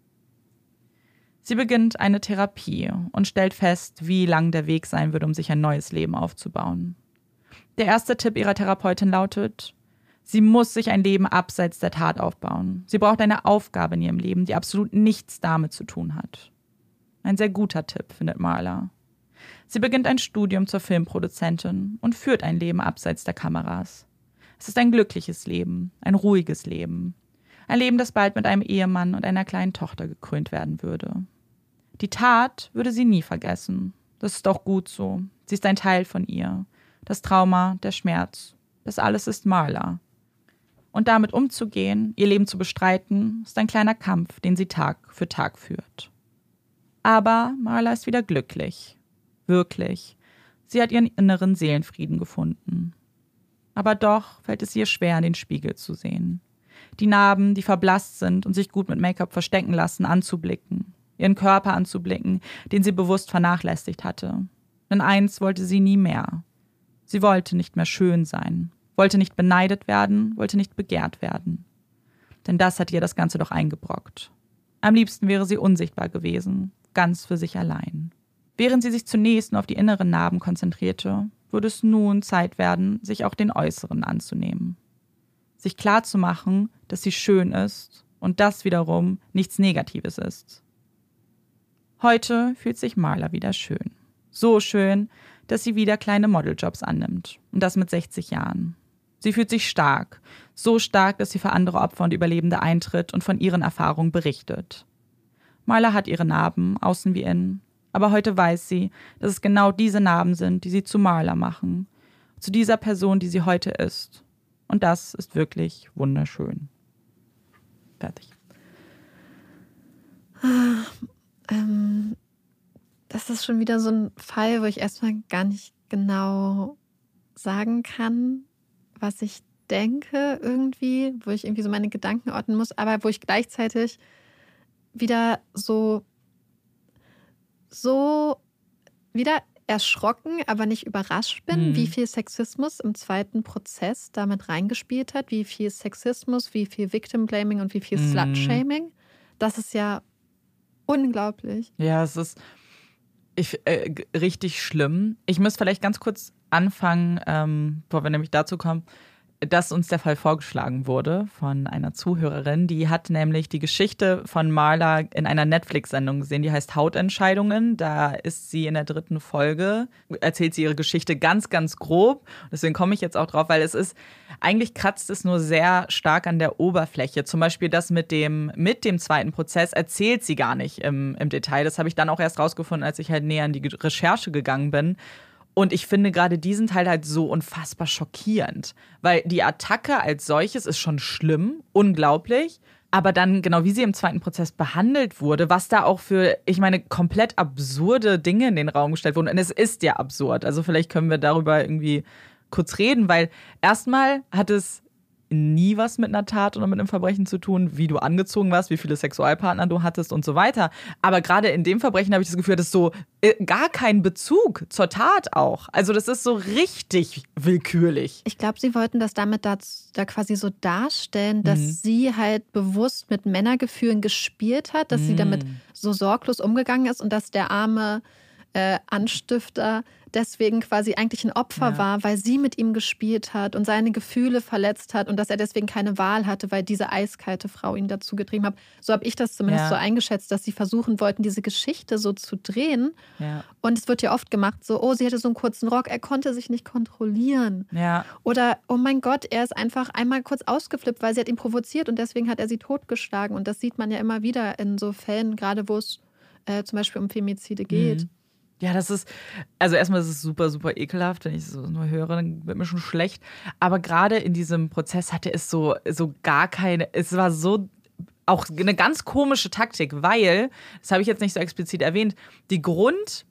Sie beginnt eine Therapie und stellt fest, wie lang der Weg sein wird, um sich ein neues Leben aufzubauen. Der erste Tipp ihrer Therapeutin lautet, sie muss sich ein Leben abseits der Tat aufbauen. Sie braucht eine Aufgabe in ihrem Leben, die absolut nichts damit zu tun hat. Ein sehr guter Tipp, findet Marla. Sie beginnt ein Studium zur Filmproduzentin und führt ein Leben abseits der Kameras. Es ist ein glückliches Leben, ein ruhiges Leben. Ein Leben, das bald mit einem Ehemann und einer kleinen Tochter gekrönt werden würde. Die Tat würde sie nie vergessen. Das ist auch gut so. Sie ist ein Teil von ihr. Das Trauma, der Schmerz, das alles ist Marla. Und damit umzugehen, ihr Leben zu bestreiten, ist ein kleiner Kampf, den sie Tag für Tag führt. Aber Marla ist wieder glücklich. Wirklich. Sie hat ihren inneren Seelenfrieden gefunden. Aber doch fällt es ihr schwer, in den Spiegel zu sehen. Die Narben, die verblasst sind und sich gut mit Make-up verstecken lassen, anzublicken. Ihren Körper anzublicken, den sie bewusst vernachlässigt hatte. Denn eins wollte sie nie mehr. Sie wollte nicht mehr schön sein, wollte nicht beneidet werden, wollte nicht begehrt werden. Denn das hat ihr das Ganze doch eingebrockt. Am liebsten wäre sie unsichtbar gewesen, ganz für sich allein. Während sie sich zunächst nur auf die inneren Narben konzentrierte, würde es nun Zeit werden, sich auch den äußeren anzunehmen. Sich klarzumachen, dass sie schön ist und das wiederum nichts Negatives ist. Heute fühlt sich Marla wieder schön. So schön, dass sie wieder kleine Modeljobs annimmt. Und das mit 60 Jahren. Sie fühlt sich stark. So stark, dass sie für andere Opfer und Überlebende eintritt und von ihren Erfahrungen berichtet. Marla hat ihre Narben, außen wie innen. Aber heute weiß sie, dass es genau diese Narben sind, die sie zu Marla machen. Zu zu dieser Person, die sie heute ist. Und das ist wirklich wunderschön. Fertig. Ah, ähm, das ist schon wieder so ein Fall, wo ich erstmal gar nicht genau sagen kann, was ich denke irgendwie, wo ich irgendwie so meine Gedanken ordnen muss, aber wo ich gleichzeitig wieder so, so wieder erschrocken, aber nicht überrascht bin, mhm. wie viel Sexismus im zweiten Prozess damit reingespielt hat, wie viel Sexismus, wie viel Victim Blaming und wie viel mhm. Slut-Shaming. Das ist ja unglaublich. Ja, es ist ich, äh, richtig schlimm. Ich muss vielleicht ganz kurz anfangen, ähm, bevor wir nämlich dazu kommen dass uns der Fall vorgeschlagen wurde von einer Zuhörerin. Die hat nämlich die Geschichte von Marla in einer Netflix-Sendung gesehen, die heißt Hautentscheidungen. Da ist sie in der dritten Folge, erzählt sie ihre Geschichte ganz, ganz grob. Deswegen komme ich jetzt auch drauf, weil es ist, eigentlich kratzt es nur sehr stark an der Oberfläche. Zum Beispiel das mit dem, mit dem zweiten Prozess erzählt sie gar nicht im, im Detail. Das habe ich dann auch erst rausgefunden, als ich halt näher in die Recherche gegangen bin. Und ich finde gerade diesen Teil halt so unfassbar schockierend, weil die Attacke als solches ist schon schlimm, unglaublich. Aber dann, genau wie sie im zweiten Prozess behandelt wurde, was da auch für, ich meine, komplett absurde Dinge in den Raum gestellt wurden. Und es ist ja absurd. Also vielleicht können wir darüber irgendwie kurz reden, weil erstmal hat es nie was mit einer Tat oder mit einem Verbrechen zu tun, wie du angezogen warst, wie viele Sexualpartner du hattest und so weiter. Aber gerade in dem Verbrechen habe ich das Gefühl, das ist so äh, gar kein Bezug zur Tat auch. Also das ist so richtig willkürlich. Ich glaube, sie wollten das damit da, da quasi so darstellen, dass mhm. sie halt bewusst mit Männergefühlen gespielt hat, dass mhm. sie damit so sorglos umgegangen ist und dass der arme äh, Anstifter deswegen quasi eigentlich ein Opfer ja. war, weil sie mit ihm gespielt hat und seine Gefühle verletzt hat und dass er deswegen keine Wahl hatte, weil diese eiskalte Frau ihn dazu getrieben hat. So habe ich das zumindest ja. so eingeschätzt, dass sie versuchen wollten, diese Geschichte so zu drehen. Ja. Und es wird ja oft gemacht, so, oh, sie hatte so einen kurzen Rock, er konnte sich nicht kontrollieren. Oder, oh mein Gott, er ist einfach einmal kurz ausgeflippt, weil sie hat ihn provoziert und deswegen hat er sie totgeschlagen. Und das sieht man ja immer wieder in so Fällen, gerade wo es äh, zum Beispiel um Femizide geht. Mhm. Ja, das ist, also erstmal ist es super, super ekelhaft, wenn ich es nur höre, dann wird mir schon schlecht. Aber gerade in diesem Prozess hatte es so, so gar keine, es war so auch eine ganz komische Taktik, weil, das habe ich jetzt nicht so explizit erwähnt, die Grund,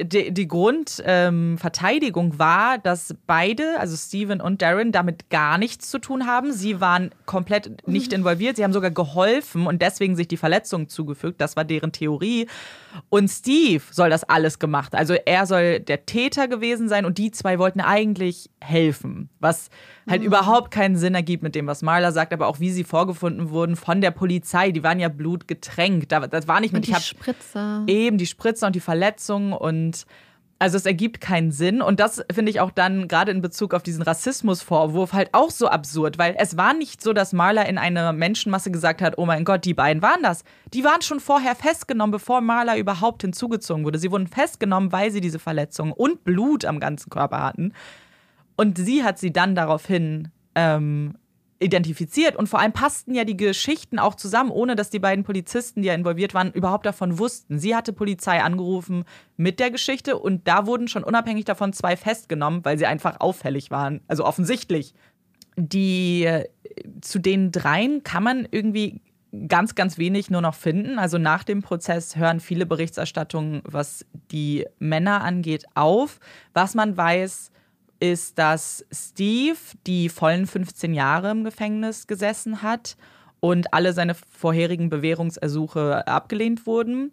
die, die Grundverteidigung ähm, war, dass beide, also Steven und Darren, damit gar nichts zu tun haben. Sie waren komplett nicht involviert. Sie haben sogar geholfen und deswegen sich die Verletzungen zugefügt. Das war deren Theorie. Und Steve soll das alles gemacht. Also er soll der Täter gewesen sein und die zwei wollten eigentlich helfen. Was halt mhm. überhaupt keinen Sinn ergibt mit dem, was Marla sagt, aber auch wie sie vorgefunden wurden von der Polizei. Die waren ja blutgetränkt. Das war nicht mit und die Spritzer. Eben die Spritzer und die Verletzungen und also es ergibt keinen Sinn und das finde ich auch dann gerade in Bezug auf diesen Rassismusvorwurf halt auch so absurd, weil es war nicht so, dass Marla in einer Menschenmasse gesagt hat, oh mein Gott, die beiden waren das. Die waren schon vorher festgenommen, bevor Marla überhaupt hinzugezogen wurde. Sie wurden festgenommen, weil sie diese Verletzungen und Blut am ganzen Körper hatten. Und sie hat sie dann daraufhin ähm, identifiziert und vor allem passten ja die Geschichten auch zusammen, ohne dass die beiden Polizisten, die ja involviert waren, überhaupt davon wussten. Sie hatte Polizei angerufen mit der Geschichte und da wurden schon unabhängig davon zwei festgenommen, weil sie einfach auffällig waren, also offensichtlich. Die zu den dreien kann man irgendwie ganz, ganz wenig nur noch finden. Also nach dem Prozess hören viele Berichterstattungen, was die Männer angeht, auf. Was man weiß, ist, dass Steve die vollen 15 Jahre im Gefängnis gesessen hat und alle seine vorherigen Bewährungsersuche abgelehnt wurden.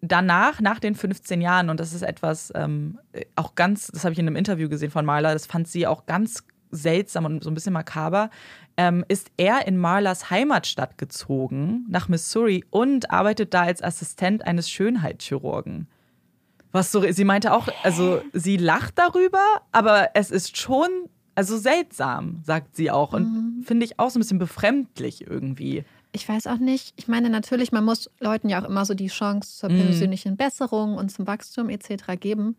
Danach, nach den 15 Jahren, und das ist etwas ähm, auch ganz, das habe ich in einem Interview gesehen von Marla, das fand sie auch ganz seltsam und so ein bisschen makaber, ähm, ist er in Marlas Heimatstadt gezogen, nach Missouri, und arbeitet da als Assistent eines Schönheitschirurgen. Was so, sie meinte auch, also sie lacht darüber, aber es ist schon, also seltsam, sagt sie auch. Und mhm. finde ich auch so ein bisschen befremdlich irgendwie. Ich weiß auch nicht. Ich meine, natürlich, man muss Leuten ja auch immer so die Chance zur mhm. persönlichen Besserung und zum Wachstum etc. geben.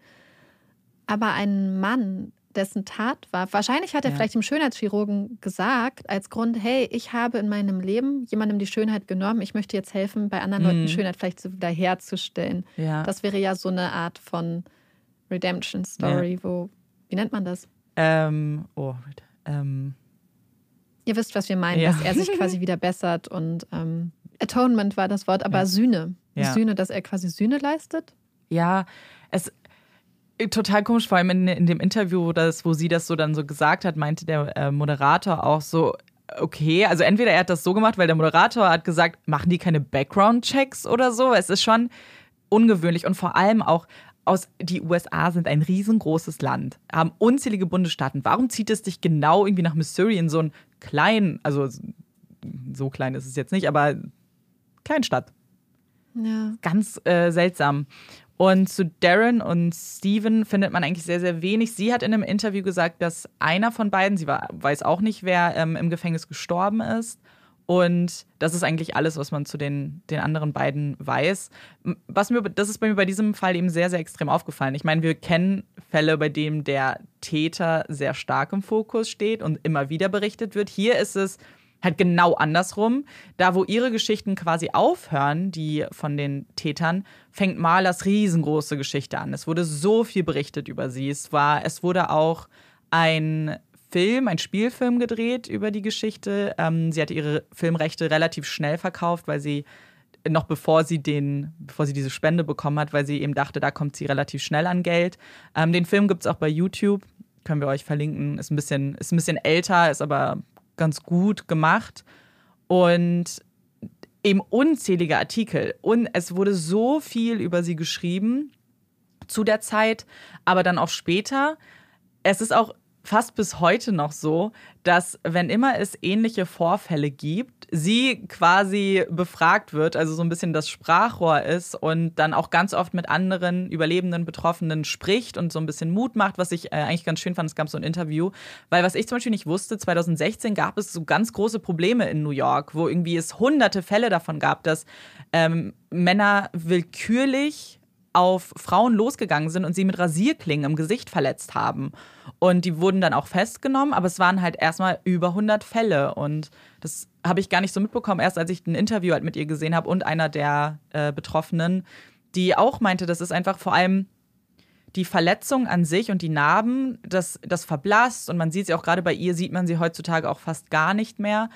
Aber ein Mann, dessen Tat war. Wahrscheinlich hat er ja. vielleicht dem Schönheitschirurgen gesagt, als Grund, hey, ich habe in meinem Leben jemandem die Schönheit genommen, ich möchte jetzt helfen, bei anderen mhm. Leuten Schönheit vielleicht so wiederherzustellen. Ja. Das wäre ja so eine Art von Redemption Story, ja. wo Wie nennt man das? Ähm, oh, ähm, Ihr wisst, was wir meinen, Ja. dass er sich quasi wieder bessert und ähm, Atonement war das Wort, aber. Sühne. Sühne, dass er quasi Sühne leistet. Ja, es total komisch, vor allem in, in dem Interview, das, wo sie das so dann so gesagt hat, meinte der äh, Moderator auch so, okay, also entweder er hat das so gemacht, weil der Moderator hat gesagt, machen die keine Background-Checks oder so. Es ist schon ungewöhnlich und vor allem auch aus, die USA sind ein riesengroßes Land, haben unzählige Bundesstaaten. Warum zieht es dich genau irgendwie nach Missouri in so einen kleinen, also so klein ist es jetzt nicht, aber Kleinstadt? Ja. ganz äh, seltsam. Und zu Darren und Steven findet man eigentlich sehr, sehr wenig. Sie hat in einem Interview gesagt, dass einer von beiden, sie war, weiß auch nicht, wer ähm, im Gefängnis gestorben ist. Und das ist eigentlich alles, was man zu den, den anderen beiden weiß. Was mir, das ist bei mir bei diesem Fall eben sehr, sehr extrem aufgefallen. Ich meine, wir kennen Fälle, bei denen der Täter sehr stark im Fokus steht und immer wieder berichtet wird. Hier ist es halt genau andersrum. Da, wo ihre Geschichten quasi aufhören, die von den Tätern, fängt Marlers riesengroße Geschichte an. Es wurde so viel berichtet über sie. Es, war, es wurde auch ein Film, ein Spielfilm gedreht über die Geschichte. Ähm, sie hatte ihre Filmrechte relativ schnell verkauft, weil sie noch bevor sie den, bevor sie diese Spende bekommen hat, weil sie eben dachte, da kommt sie relativ schnell an Geld. Ähm, den Film gibt es auch bei YouTube, können wir euch verlinken. Ist ein bisschen, ist ein bisschen älter, ist aber ganz gut gemacht. Und eben unzählige Artikel. Und es wurde so viel über sie geschrieben zu der Zeit, aber dann auch später. Es ist auch fast bis heute noch so, dass wenn immer es ähnliche Vorfälle gibt, sie quasi befragt wird, also so ein bisschen das Sprachrohr ist und dann auch ganz oft mit anderen Überlebenden, Betroffenen spricht und so ein bisschen Mut macht, was ich äh, eigentlich ganz schön fand. Es gab so ein Interview, weil was ich zum Beispiel nicht wusste, 2016 gab es so ganz große Probleme in New York, wo irgendwie es hunderte Fälle davon gab, dass ähm, Männer willkürlich auf Frauen losgegangen sind und sie mit Rasierklingen im Gesicht verletzt haben. Und die wurden dann auch festgenommen, aber es waren halt erstmal über 100 Fälle. Und das habe ich gar nicht so mitbekommen, erst als ich ein Interview halt mit ihr gesehen habe und einer der äh, Betroffenen, die auch meinte, das ist einfach vor allem die Verletzung an sich und die Narben, das, das verblasst und man sieht sie auch gerade bei ihr, sieht man sie heutzutage auch fast gar nicht mehr.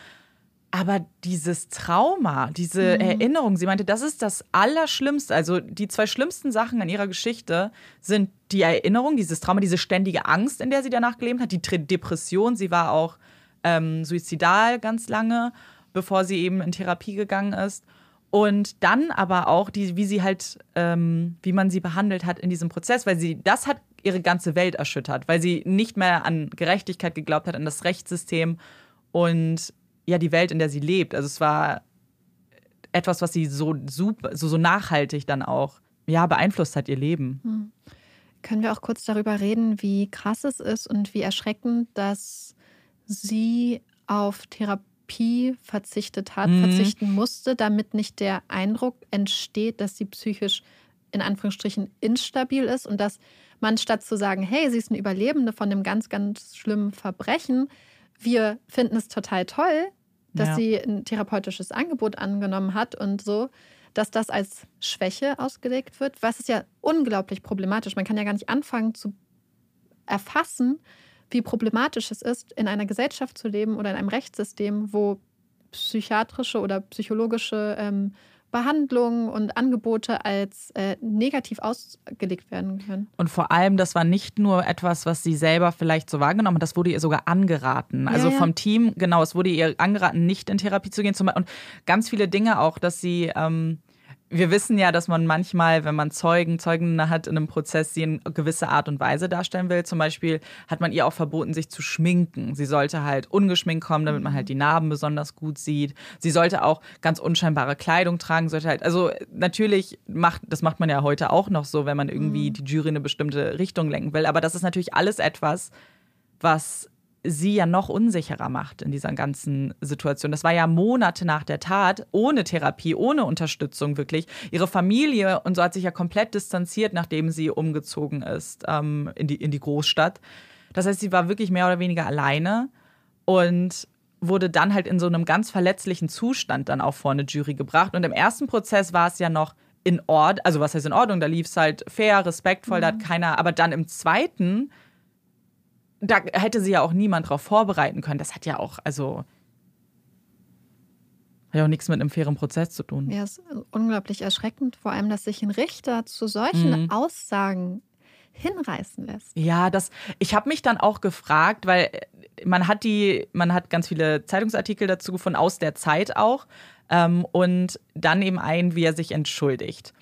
Aber dieses Trauma, diese Erinnerung, sie meinte, das ist das Allerschlimmste. Also die zwei schlimmsten Sachen an ihrer Geschichte sind die Erinnerung, dieses Trauma, diese ständige Angst, in der sie danach gelebt hat, die Depression. Sie war auch ähm, suizidal ganz lange, bevor sie eben in Therapie gegangen ist. Und dann aber auch, die, wie sie halt, ähm, wie man sie behandelt hat in diesem Prozess, weil sie, das hat ihre ganze Welt erschüttert, weil sie nicht mehr an Gerechtigkeit geglaubt hat, an das Rechtssystem und ja, die Welt, in der sie lebt. Also es war etwas, was sie so super, so, so nachhaltig dann auch ja, beeinflusst hat, ihr Leben. Können wir auch kurz darüber reden, wie krass es ist und wie erschreckend, dass sie auf Therapie verzichtet hat, Mhm. verzichten musste, damit nicht der Eindruck entsteht, dass sie psychisch in Anführungsstrichen instabil ist und dass man statt zu sagen, hey, sie ist eine Überlebende von einem ganz, ganz schlimmen Verbrechen, wir finden es total toll, dass Ja. sie ein therapeutisches Angebot angenommen hat und so, dass das als Schwäche ausgelegt wird, was ist ja unglaublich problematisch. Man kann ja gar nicht anfangen zu erfassen, wie problematisch es ist, in einer Gesellschaft zu leben oder in einem Rechtssystem, wo psychiatrische oder psychologische ähm, Behandlungen und Angebote als äh, negativ ausgelegt werden können. Und vor allem, das war nicht nur etwas, was sie selber vielleicht so wahrgenommen hat, das wurde ihr sogar angeraten. Also Ja, ja. vom Team, genau, es wurde ihr angeraten, nicht in Therapie zu gehen. Und ganz viele Dinge auch, dass sie, ähm, wir wissen ja, dass man manchmal, wenn man Zeugen, Zeugen hat in einem Prozess, sie in gewisse Art und Weise darstellen will. Zum Beispiel hat man ihr auch verboten, sich zu schminken. Sie sollte halt ungeschminkt kommen, damit man halt die Narben besonders gut sieht. Sie sollte auch ganz unscheinbare Kleidung tragen, sollte halt, also natürlich macht, das macht man ja heute auch noch so, wenn man irgendwie die Jury in eine bestimmte Richtung lenken will. Aber das ist natürlich alles etwas, was sie ja noch unsicherer macht in dieser ganzen Situation. Das war ja Monate nach der Tat, ohne Therapie, ohne Unterstützung wirklich. Ihre Familie und so hat sich ja komplett distanziert, nachdem sie umgezogen ist ähm, in, die, in die Großstadt. Das heißt, sie war wirklich mehr oder weniger alleine und wurde dann halt in so einem ganz verletzlichen Zustand dann auch vor eine Jury gebracht. Und im ersten Prozess war es ja noch in Ordnung, also was heißt in Ordnung, da lief es halt fair, respektvoll, da hat keiner, aber dann im zweiten da hätte sie ja auch niemand drauf vorbereiten können. Das hat ja auch, also hat ja auch nichts mit einem fairen Prozess zu tun. Ja, es ist unglaublich erschreckend, vor allem, dass sich ein Richter zu solchen Mhm. Aussagen hinreißen lässt. Ja, das. Ich habe mich dann auch gefragt, weil äh, man hat die, man hat ganz viele Zeitungsartikel dazu gefunden aus der Zeit auch ähm, und dann eben ein, wie er sich entschuldigt.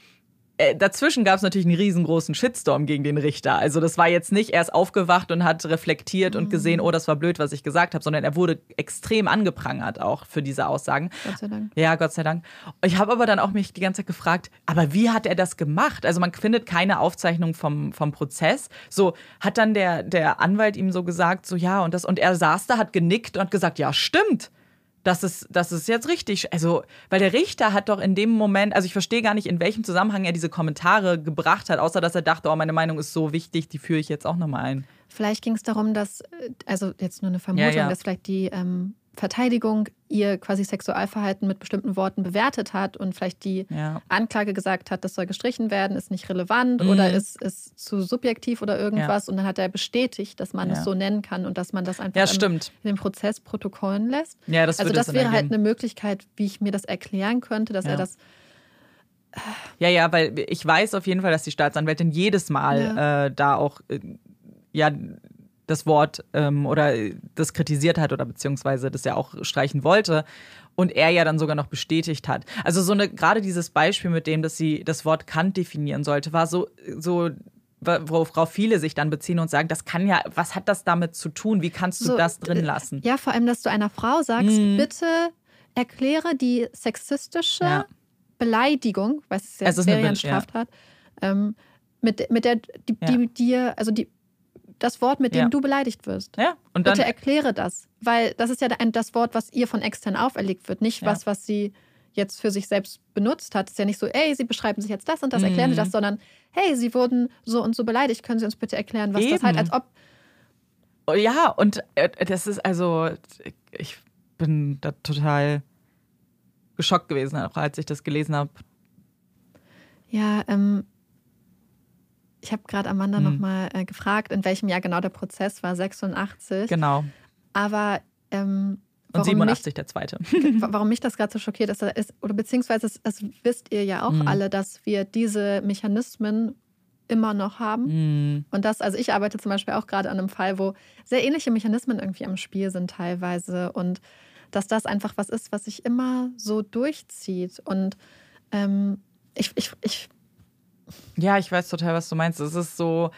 Äh, dazwischen gab es natürlich einen riesengroßen Shitstorm gegen den Richter. Also das war jetzt nicht erst aufgewacht und hat reflektiert und gesehen, oh, das war blöd, was ich gesagt habe, sondern er wurde extrem angeprangert auch für diese Aussagen. Gott sei Dank. Ja, Gott sei Dank. Ich habe aber dann auch mich die ganze Zeit gefragt, aber wie hat er das gemacht? Also man findet keine Aufzeichnung vom, vom Prozess. So hat dann der, der Anwalt ihm so gesagt, so ja, und das, und er saß da, hat genickt und gesagt, ja, stimmt. Das ist, das ist jetzt richtig. Also, weil der Richter hat doch in dem Moment, also ich verstehe gar nicht, in welchem Zusammenhang er diese Kommentare gebracht hat, außer dass er dachte, oh, meine Meinung ist so wichtig, die führe ich jetzt auch nochmal ein. Vielleicht ging es darum, dass, äh, also jetzt nur eine Vermutung, Ja, ja. dass vielleicht die ähm, Verteidigung ihr quasi Sexualverhalten mit bestimmten Worten bewertet hat und vielleicht die Ja. Anklage gesagt hat, das soll gestrichen werden, ist nicht relevant Mhm. oder ist, ist zu subjektiv oder irgendwas. Und dann hat er bestätigt, dass man Ja. es so nennen kann und dass man das einfach Ja, im, in den Prozess protokollen lässt. Ja, das also das wäre halt eine Möglichkeit, wie ich mir das erklären könnte, dass Ja. er das Ja, ja, weil ich weiß auf jeden Fall, dass die Staatsanwältin jedes Mal äh, da auch äh, ja das Wort ähm, oder das kritisiert hat oder beziehungsweise das ja auch streichen wollte und er ja dann sogar noch bestätigt hat. Also so eine gerade dieses Beispiel mit dem, dass sie das Wort Kant definieren sollte, war so so worauf viele sich dann beziehen und sagen, das kann ja, was hat das damit zu tun? Wie kannst du So, das drin äh, lassen? Ja, vor allem, dass du einer Frau sagst, Mhm. bitte erkläre die sexistische Ja. Beleidigung, was es ja ist eine wäre ja. Straftat, ähm, mit, mit der die, Ja. die dir, also die, das Wort, mit dem Ja. du beleidigt wirst. Ja, und dann Bitte erkläre das, weil das ist ja das Wort, was ihr von extern auferlegt wird, nicht Ja. was, was sie jetzt für sich selbst benutzt hat. Es ist ja nicht so, ey, sie beschreiben sich jetzt das und das, erklären sie Mhm. das, sondern hey, sie wurden so und so beleidigt, können Sie uns bitte erklären, was das Eben. halt, als ob Ja, und äh, das ist also, ich bin da total geschockt gewesen, auch als ich das gelesen habe. Ja, ähm, ich habe gerade Amanda Hm. nochmal äh, gefragt, in welchem Jahr genau der Prozess war, 86. Genau. Aber ähm, Und warum, 87 der zweite. Mich, warum mich das gerade so schockiert ist, ist, oder beziehungsweise es, es wisst ihr ja auch Mhm. alle, dass wir diese Mechanismen immer noch haben. Hm. Und das, also ich arbeite zum Beispiel auch gerade an einem Fall, wo sehr ähnliche Mechanismen irgendwie am Spiel sind teilweise und dass das einfach was ist, was sich immer so durchzieht. Und ähm, ich, ich, ich Ja, ich weiß total, was du meinst. Es ist so,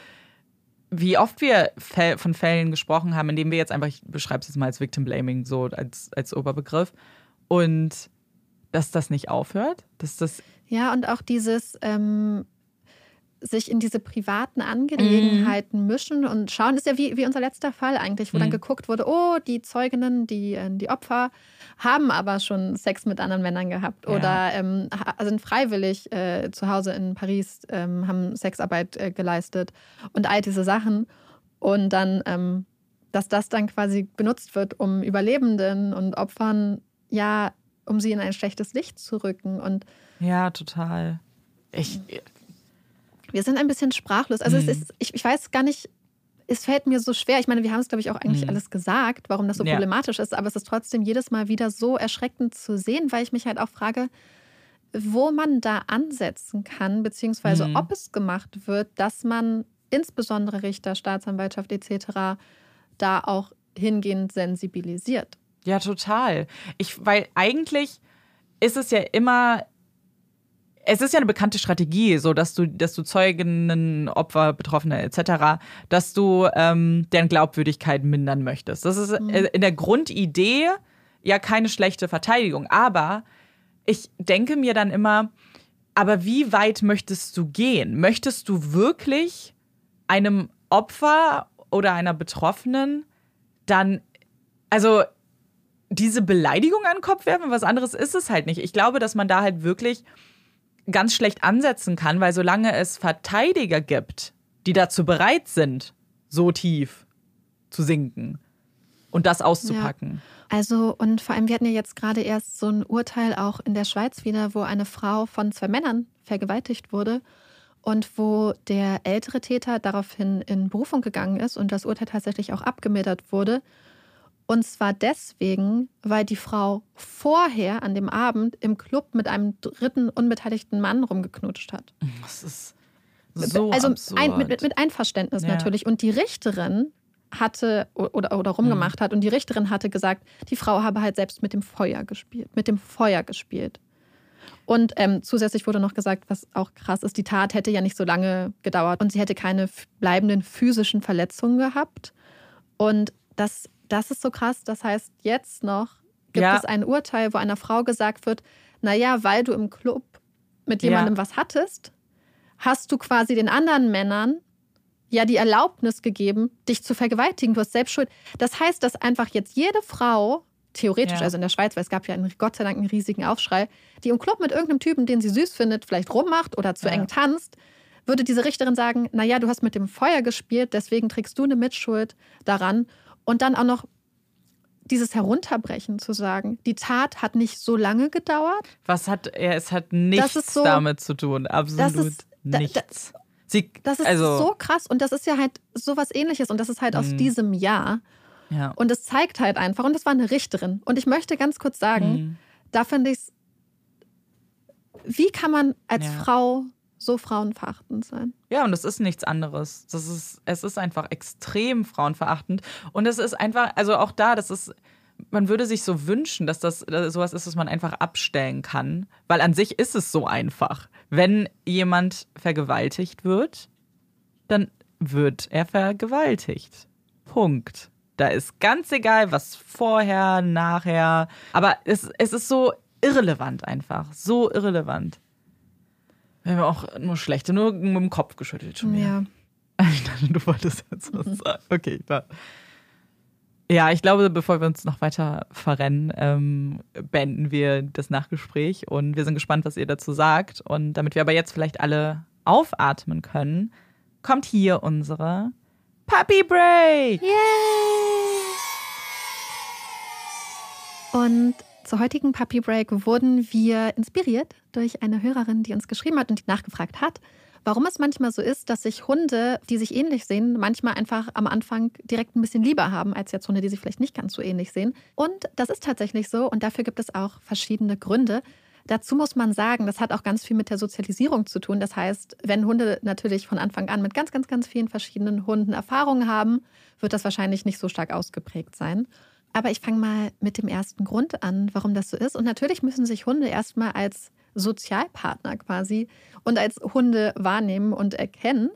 wie oft wir von Fällen gesprochen haben, indem wir jetzt einfach, ich beschreibe es jetzt mal als Victim Blaming, so als, als Oberbegriff. Und dass das nicht aufhört, dass das Ja, und auch dieses ähm, sich in diese privaten Angelegenheiten mischen und schauen, ist ja wie, wie unser letzter Fall eigentlich, wo dann Mhm. geguckt wurde, oh, die Zeuginnen, die, äh, die Opfer haben aber schon Sex mit anderen Männern gehabt Ja. oder ähm, ha- sind freiwillig äh, zu Hause in Paris, ähm, haben Sexarbeit äh, geleistet und all diese Sachen. Und dann, ähm, dass das dann quasi benutzt wird, um Überlebenden und Opfern, ja, um sie in ein schlechtes Licht zu rücken. Und Ja, total. Ich, Wir sind ein bisschen sprachlos. Also Mhm. es ist, ich, ich weiß gar nicht, es fällt mir so schwer. Ich meine, wir haben es, glaube ich, auch eigentlich Mhm. alles gesagt, warum das so Ja. problematisch ist, aber es ist trotzdem jedes Mal wieder so erschreckend zu sehen, weil ich mich halt auch frage, wo man da ansetzen kann, beziehungsweise Mhm. ob es gemacht wird, dass man insbesondere Richter, Staatsanwaltschaft etc. da auch hingehend sensibilisiert. Ja, total. Ich, weil eigentlich ist es ja immer, es ist ja eine bekannte Strategie, so dass du, dass du Zeuginnen, Opfer, Betroffene etc., dass du ähm, deren Glaubwürdigkeit mindern möchtest. Das ist äh, in der Grundidee ja keine schlechte Verteidigung. Aber ich denke mir dann immer, aber wie weit möchtest du gehen? Möchtest du wirklich einem Opfer oder einer Betroffenen dann, also diese Beleidigung an den Kopf werfen, was anderes ist es halt nicht. Ich glaube, dass man da halt wirklich ganz schlecht ansetzen kann, weil solange es Verteidiger gibt, die dazu bereit sind, so tief zu sinken und das auszupacken. Also, und vor allem, wir hatten ja jetzt gerade erst so ein Urteil auch in der Schweiz wieder, wo eine Frau von zwei Männern vergewaltigt wurde. und wo der ältere Täter daraufhin in Berufung gegangen ist und das Urteil tatsächlich auch abgemildert wurde. Und zwar deswegen, weil die Frau vorher an dem Abend im Club mit einem dritten unbeteiligten Mann rumgeknutscht hat. Das ist so also ein, mit, mit Einverständnis Ja. natürlich. Und die Richterin hatte oder, oder rumgemacht hat und die Richterin hatte gesagt, die Frau habe halt selbst mit dem Feuer gespielt, mit dem Feuer gespielt. Und ähm, zusätzlich wurde noch gesagt, was auch krass ist, die Tat hätte ja nicht so lange gedauert und sie hätte keine bleibenden physischen Verletzungen gehabt. Und das, das ist so krass. Das heißt, jetzt noch gibt Ja. es ein Urteil, wo einer Frau gesagt wird, naja, weil du im Club mit Ja. jemandem was hattest, hast du quasi den anderen Männern ja die Erlaubnis gegeben, dich zu vergewaltigen. Du hast selbst Schuld. Das heißt, dass einfach jetzt jede Frau, theoretisch, Ja. also in der Schweiz, weil es gab ja einen, Gott sei Dank einen riesigen Aufschrei, die im Club mit irgendeinem Typen, den sie süß findet, vielleicht rummacht oder zu Ja. eng tanzt, würde diese Richterin sagen, naja, du hast mit dem Feuer gespielt, deswegen trägst du eine Mitschuld daran. Und dann auch noch dieses Herunterbrechen zu sagen, die Tat hat nicht so lange gedauert. Was hat er? Es hat nichts so- damit zu tun. Absolut ist- da- da- nichts. Sie, Das ist also, so krass und das ist ja halt sowas ähnliches und das ist halt aus Mhm. diesem Jahr. ja. Und es zeigt halt einfach, und das war eine Richterin. Und ich möchte ganz kurz sagen, Mhm. da finde ich es, wie kann man als Ja. Frau so frauenverachtend sein? Ja, und es ist nichts anderes. Das ist, es ist einfach extrem frauenverachtend. Und es ist einfach, also auch da, das ist, man würde sich so wünschen, dass das sowas ist, was man einfach abstellen kann. Weil an sich ist es so einfach. Wenn jemand vergewaltigt wird, dann wird er vergewaltigt. Punkt. Da ist ganz egal, was vorher, nachher. Aber es, es ist so irrelevant einfach. So irrelevant. Wir haben auch nur schlechte, nur mit dem Kopf geschüttelt schon wieder. Ich dachte, du wolltest jetzt was sagen. Okay, klar. Ja, ich glaube, bevor wir uns noch weiter verrennen, ähm, beenden wir das Nachgespräch und wir sind gespannt, was ihr dazu sagt. Und damit wir aber jetzt vielleicht alle aufatmen können, kommt hier unsere Puppy Break. Und zur heutigen Puppy Break wurden wir inspiriert durch eine Hörerin, die uns geschrieben hat und die nachgefragt hat, warum es manchmal so ist, dass sich Hunde, die sich ähnlich sehen, manchmal einfach am Anfang direkt ein bisschen lieber haben als jetzt Hunde, die sich vielleicht nicht ganz so ähnlich sehen. Und das ist tatsächlich so und dafür gibt es auch verschiedene Gründe. Dazu muss man sagen, das hat auch ganz viel mit der Sozialisierung zu tun. Das heißt, wenn Hunde natürlich von Anfang an mit ganz, ganz, ganz vielen verschiedenen Hunden Erfahrungen haben, wird das wahrscheinlich nicht so stark ausgeprägt sein. Aber ich fange mal mit dem ersten Grund an, warum das so ist. Und natürlich müssen sich Hunde erstmal als Sozialpartner quasi und als Hunde wahrnehmen und erkennen.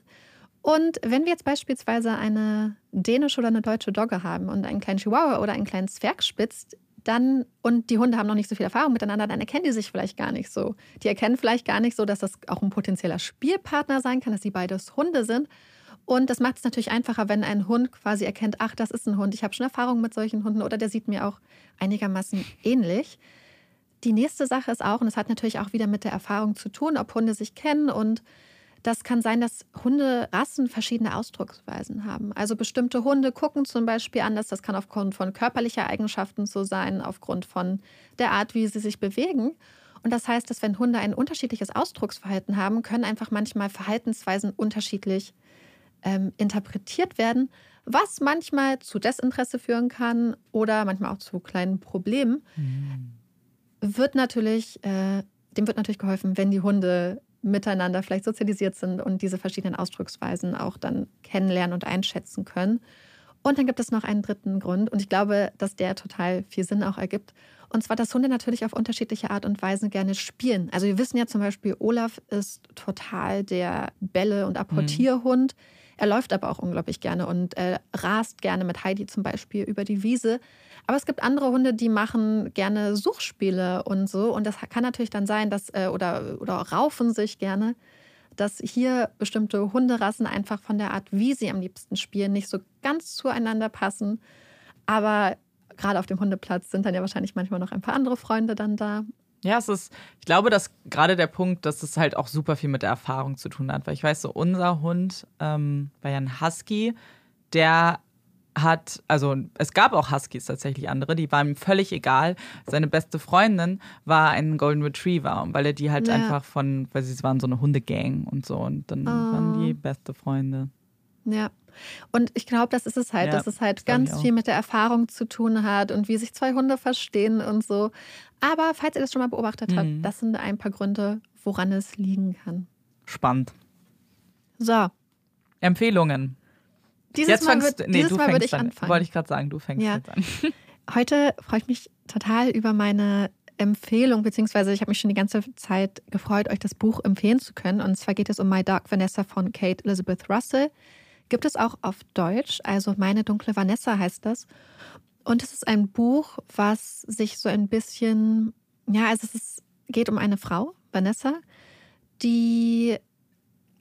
Und wenn wir jetzt beispielsweise eine dänische oder eine deutsche Dogge haben und einen kleinen Chihuahua oder einen kleinen Zwergspitz, dann, und die Hunde haben noch nicht so viel Erfahrung miteinander, dann erkennen die sich vielleicht gar nicht so. Die erkennen vielleicht gar nicht so, dass das auch ein potenzieller Spielpartner sein kann, dass sie beides Hunde sind. Und das macht es natürlich einfacher, wenn ein Hund quasi erkennt, ach, das ist ein Hund, ich habe schon Erfahrung mit solchen Hunden oder der sieht mir auch einigermaßen ähnlich. Die nächste Sache ist auch, und das hat natürlich auch wieder mit der Erfahrung zu tun, ob Hunde sich kennen und das kann sein, dass Hunderassen verschiedene Ausdrucksweisen haben. Also bestimmte Hunde gucken zum Beispiel anders. Das kann aufgrund von körperlicher Eigenschaften so sein, aufgrund von der Art, wie sie sich bewegen. Und das heißt, dass wenn Hunde ein unterschiedliches Ausdrucksverhalten haben, können einfach manchmal Verhaltensweisen unterschiedlich ähm, interpretiert werden, was manchmal zu Desinteresse führen kann oder manchmal auch zu kleinen Problemen. Wird natürlich, äh, dem wird natürlich geholfen, wenn die Hunde miteinander vielleicht sozialisiert sind und diese verschiedenen Ausdrucksweisen auch dann kennenlernen und einschätzen können. Und dann gibt es noch einen dritten Grund und ich glaube, dass der total viel Sinn auch ergibt. Und zwar, dass Hunde natürlich auf unterschiedliche Art und Weise gerne spielen. Also wir wissen ja zum Beispiel, Olaf ist total der Bälle- und Apportierhund. Er läuft aber auch unglaublich gerne und äh, rast gerne mit Heidi zum Beispiel über die Wiese. Aber es gibt andere Hunde, die machen gerne Suchspiele und so. Und das kann natürlich dann sein, dass, äh, oder, oder raufen sich gerne, dass hier bestimmte Hunderassen einfach von der Art, wie sie am liebsten spielen, nicht so ganz zueinander passen. Aber gerade auf dem Hundeplatz sind dann ja wahrscheinlich manchmal noch ein paar andere Freunde dann da. Ja, es ist, ich glaube, dass gerade der Punkt, dass es halt auch super viel mit der Erfahrung zu tun hat. Weil ich weiß, so unser Hund ähm, war ja ein Husky, der hat, also es gab auch Huskies tatsächlich andere, die waren ihm völlig egal. Seine beste Freundin war ein Golden Retriever, weil er die halt Ja. einfach von, weil sie waren so eine Hundegang und so und dann waren Oh. die beste Freunde. Ja. Und ich glaube, das ist es halt, Ja, dass es halt ganz viel mit der Erfahrung zu tun hat und wie sich zwei Hunde verstehen und so. Aber falls ihr das schon mal beobachtet habt, Mhm. das sind ein paar Gründe, woran es liegen kann. Spannend. So, Empfehlungen. dieses Jetzt Mal, fängst wird, nee, dieses du Mal würde ich an. anfangen. Wollte ich gerade sagen, du fängst Ja. jetzt an. Heute freue ich mich total über meine Empfehlung, beziehungsweise ich habe mich schon die ganze Zeit gefreut, euch das Buch empfehlen zu können. Und zwar geht es um My Dark Vanessa von Kate Elizabeth Russell. Gibt es auch auf Deutsch, also Meine dunkle Vanessa heißt das. Und es ist ein Buch, was sich so ein bisschen, ja, also es ist, geht um eine Frau, Vanessa, die,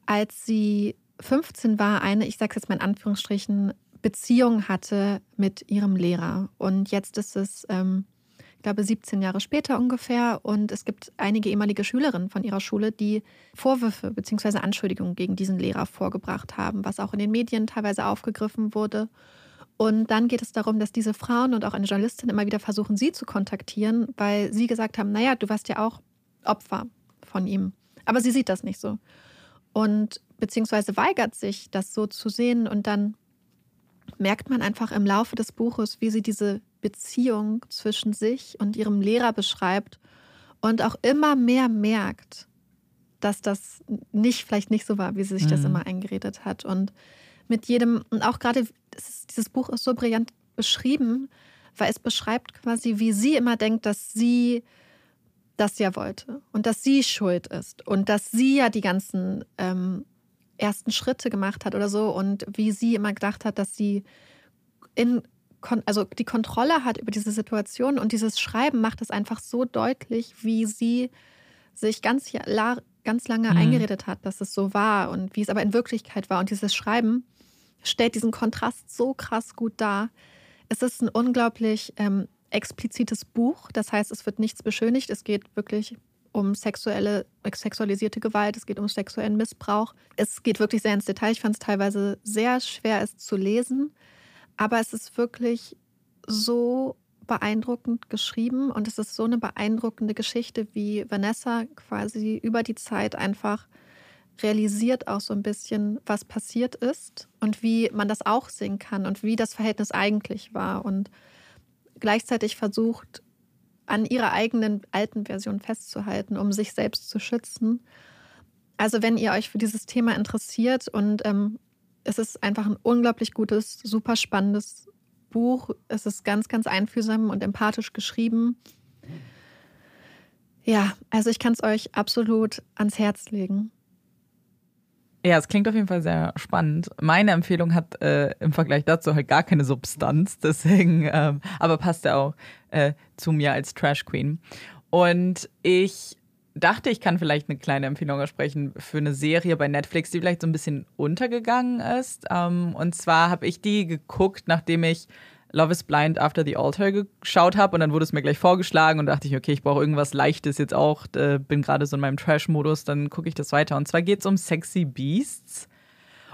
als sie 15 war, eine, ich sage jetzt mal in Anführungsstrichen, Beziehung hatte mit ihrem Lehrer. Und jetzt ist es, ähm, ich glaube, 17 Jahre später ungefähr. Und es gibt einige ehemalige Schülerinnen von ihrer Schule, die Vorwürfe bzw. Anschuldigungen gegen diesen Lehrer vorgebracht haben, was auch in den Medien teilweise aufgegriffen wurde. Und dann geht es darum, dass diese Frauen und auch eine Journalistin immer wieder versuchen, sie zu kontaktieren, weil sie gesagt haben, naja, du warst ja auch Opfer von ihm. Aber sie sieht das nicht so. Und beziehungsweise weigert sich, das so zu sehen. Und dann merkt man einfach im Laufe des Buches, wie sie diese Beziehung zwischen sich und ihrem Lehrer beschreibt und auch immer mehr merkt, dass das nicht, vielleicht nicht so war, wie sie sich das Mhm. immer eingeredet hat. Und mit jedem, und auch gerade, das ist, dieses Buch ist so brillant beschrieben, weil es beschreibt quasi, wie sie immer denkt, dass sie das ja wollte und dass sie schuld ist und dass sie ja die ganzen ähm, ersten Schritte gemacht hat oder so und wie sie immer gedacht hat, dass sie in also die Kontrolle hat über diese Situation und dieses Schreiben macht es einfach so deutlich, wie sie sich ganz, ganz lange Mhm. eingeredet hat, dass es so war und wie es aber in Wirklichkeit war. Und dieses Schreiben stellt diesen Kontrast so krass gut dar. Es ist ein unglaublich ähm, explizites Buch. Das heißt, es wird nichts beschönigt. Es geht wirklich um sexuelle, sexualisierte Gewalt. Es geht um sexuellen Missbrauch. Es geht wirklich sehr ins Detail. Ich fand es teilweise sehr schwer, es zu lesen. Aber es ist wirklich so beeindruckend geschrieben und es ist so eine beeindruckende Geschichte, wie Vanessa quasi über die Zeit einfach realisiert auch so ein bisschen, was passiert ist und wie man das auch sehen kann und wie das Verhältnis eigentlich war und gleichzeitig versucht, an ihrer eigenen alten Version festzuhalten, um sich selbst zu schützen. Also wenn ihr euch für dieses Thema interessiert und ähm, es ist einfach ein unglaublich gutes, super spannendes Buch. Es ist ganz, ganz einfühlsam und empathisch geschrieben. Ja, also ich kann es euch absolut ans Herz legen. Ja, es klingt auf jeden Fall sehr spannend. Meine Empfehlung hat äh, im Vergleich dazu halt gar keine Substanz, deswegen, ähm, aber passt ja auch äh, zu mir als Trash Queen. Und ich dachte, ich kann vielleicht eine kleine Empfehlung aussprechen für eine Serie bei Netflix, die vielleicht so ein bisschen untergegangen ist. Ähm, und zwar habe ich die geguckt, nachdem ich Love is Blind After the Altar geschaut habe und dann wurde es mir gleich vorgeschlagen und dachte ich, okay, ich brauche irgendwas Leichtes jetzt auch, äh, bin gerade so in meinem Trash-Modus, dann gucke ich das weiter. Und zwar geht es um Sexy Beasts.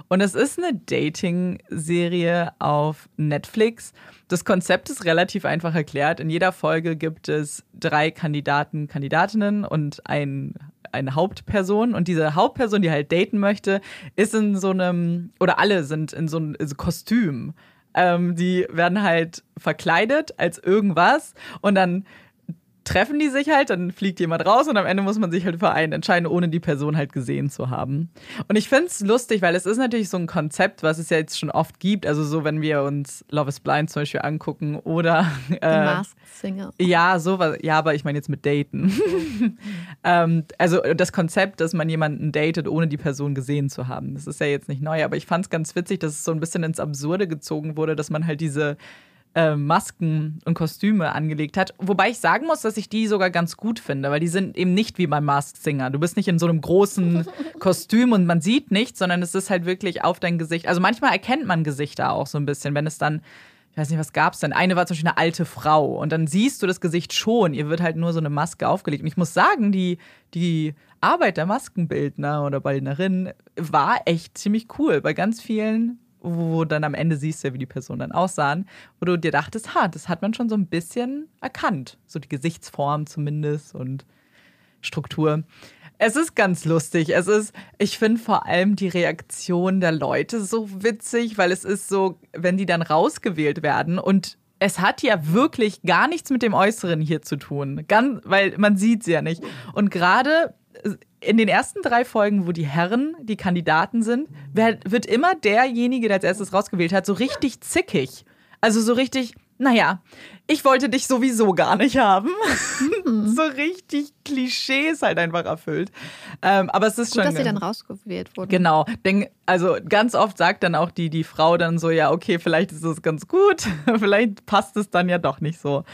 Und es ist eine Dating-Serie auf Netflix. Das Konzept ist relativ einfach erklärt. In jeder Folge gibt es drei Kandidaten, Kandidatinnen und ein, eine Hauptperson. Und diese Hauptperson, die halt daten möchte, ist in so einem, oder alle sind in so einem Kostüm. Ähm, die werden halt verkleidet als irgendwas und dann treffen die sich halt, dann fliegt jemand raus und am Ende muss man sich halt für einen entscheiden, ohne die Person halt gesehen zu haben. Und ich finde es lustig, weil es ist natürlich so ein Konzept, was es ja jetzt schon oft gibt. Also so, wenn wir uns Love is Blind zum Beispiel angucken oder The äh, Masked Singer. ja, sowas. Ja, aber ich meine jetzt mit Daten. ähm, also das Konzept, dass man jemanden datet, ohne die Person gesehen zu haben. Das ist ja jetzt nicht neu, aber ich fand es ganz witzig, dass es so ein bisschen ins Absurde gezogen wurde, dass man halt diese äh, Masken und Kostüme angelegt hat. Wobei ich sagen muss, dass ich die sogar ganz gut finde, weil die sind eben nicht wie beim Masked Singer. Du bist nicht in so einem großen Kostüm und man sieht nichts, sondern es ist halt wirklich auf dein Gesicht. Also manchmal erkennt man Gesichter auch so ein bisschen, wenn es dann ich weiß nicht, was gab's denn? Eine war zum Beispiel eine alte Frau und dann siehst du das Gesicht schon. Ihr wird halt nur so eine Maske aufgelegt. Und ich muss sagen, die, die Arbeit der Maskenbildner oder Bildnerin war echt ziemlich cool. Bei ganz vielen wo dann am Ende siehst du ja, wie die Personen dann aussahen, wo du dir dachtest, ha, das hat man schon so ein bisschen erkannt. So die Gesichtsform zumindest und Struktur. Es ist ganz lustig. Es ist, ich finde vor allem die Reaktion der Leute so witzig, weil es ist so, wenn die dann rausgewählt werden und es hat ja wirklich gar nichts mit dem Äußeren hier zu tun. Ganz, weil man sieht sie ja nicht. Und gerade in den ersten drei Folgen, wo die Herren die Kandidaten sind, wird immer derjenige, der als erstes rausgewählt hat, so richtig zickig. Also so richtig, naja, ich wollte dich sowieso gar nicht haben. Mhm. so richtig Klischees halt einfach erfüllt. Ähm, aber es ist Gut, schon. dass sie dann rausgewählt wurden. Genau. Denk, also ganz oft sagt dann auch die, die Frau dann so, ja, okay, vielleicht ist es ganz gut, vielleicht passt es dann ja doch nicht so.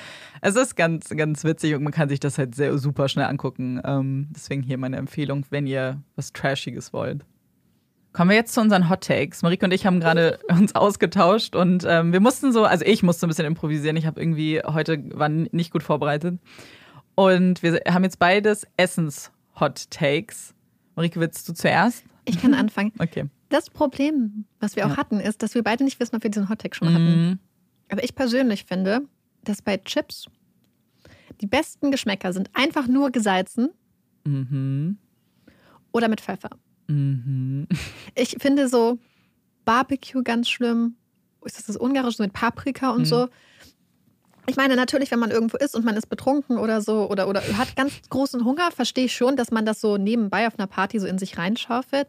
Es ist ganz, ganz witzig und man kann sich das halt sehr super schnell angucken. Ähm, deswegen hier meine Empfehlung, wenn ihr was Trashiges wollt. Kommen wir jetzt zu unseren Hot Takes. Marike und ich haben gerade uns ausgetauscht und ähm, wir mussten so, also ich musste ein bisschen improvisieren. Ich habe irgendwie heute war nicht gut vorbereitet. Und wir haben jetzt beides Essens-Hot Takes. Marike, willst du zuerst? Ich kann anfangen. Okay. Das Problem, was wir auch Ja. hatten, ist, dass wir beide nicht wissen, ob wir diesen Hot Take schon Mhm. hatten. Aber ich persönlich finde, dass bei Chips die besten Geschmäcker sind einfach nur gesalzen Mhm. oder mit Pfeffer. Mhm. Ich finde so Barbecue ganz schlimm. Ist das das Ungarische so mit Paprika und Mhm. so? Ich meine, natürlich, wenn man irgendwo ist und man ist betrunken oder so oder, oder hat ganz großen Hunger, verstehe ich schon, dass man das so nebenbei auf einer Party so in sich reinschaufelt.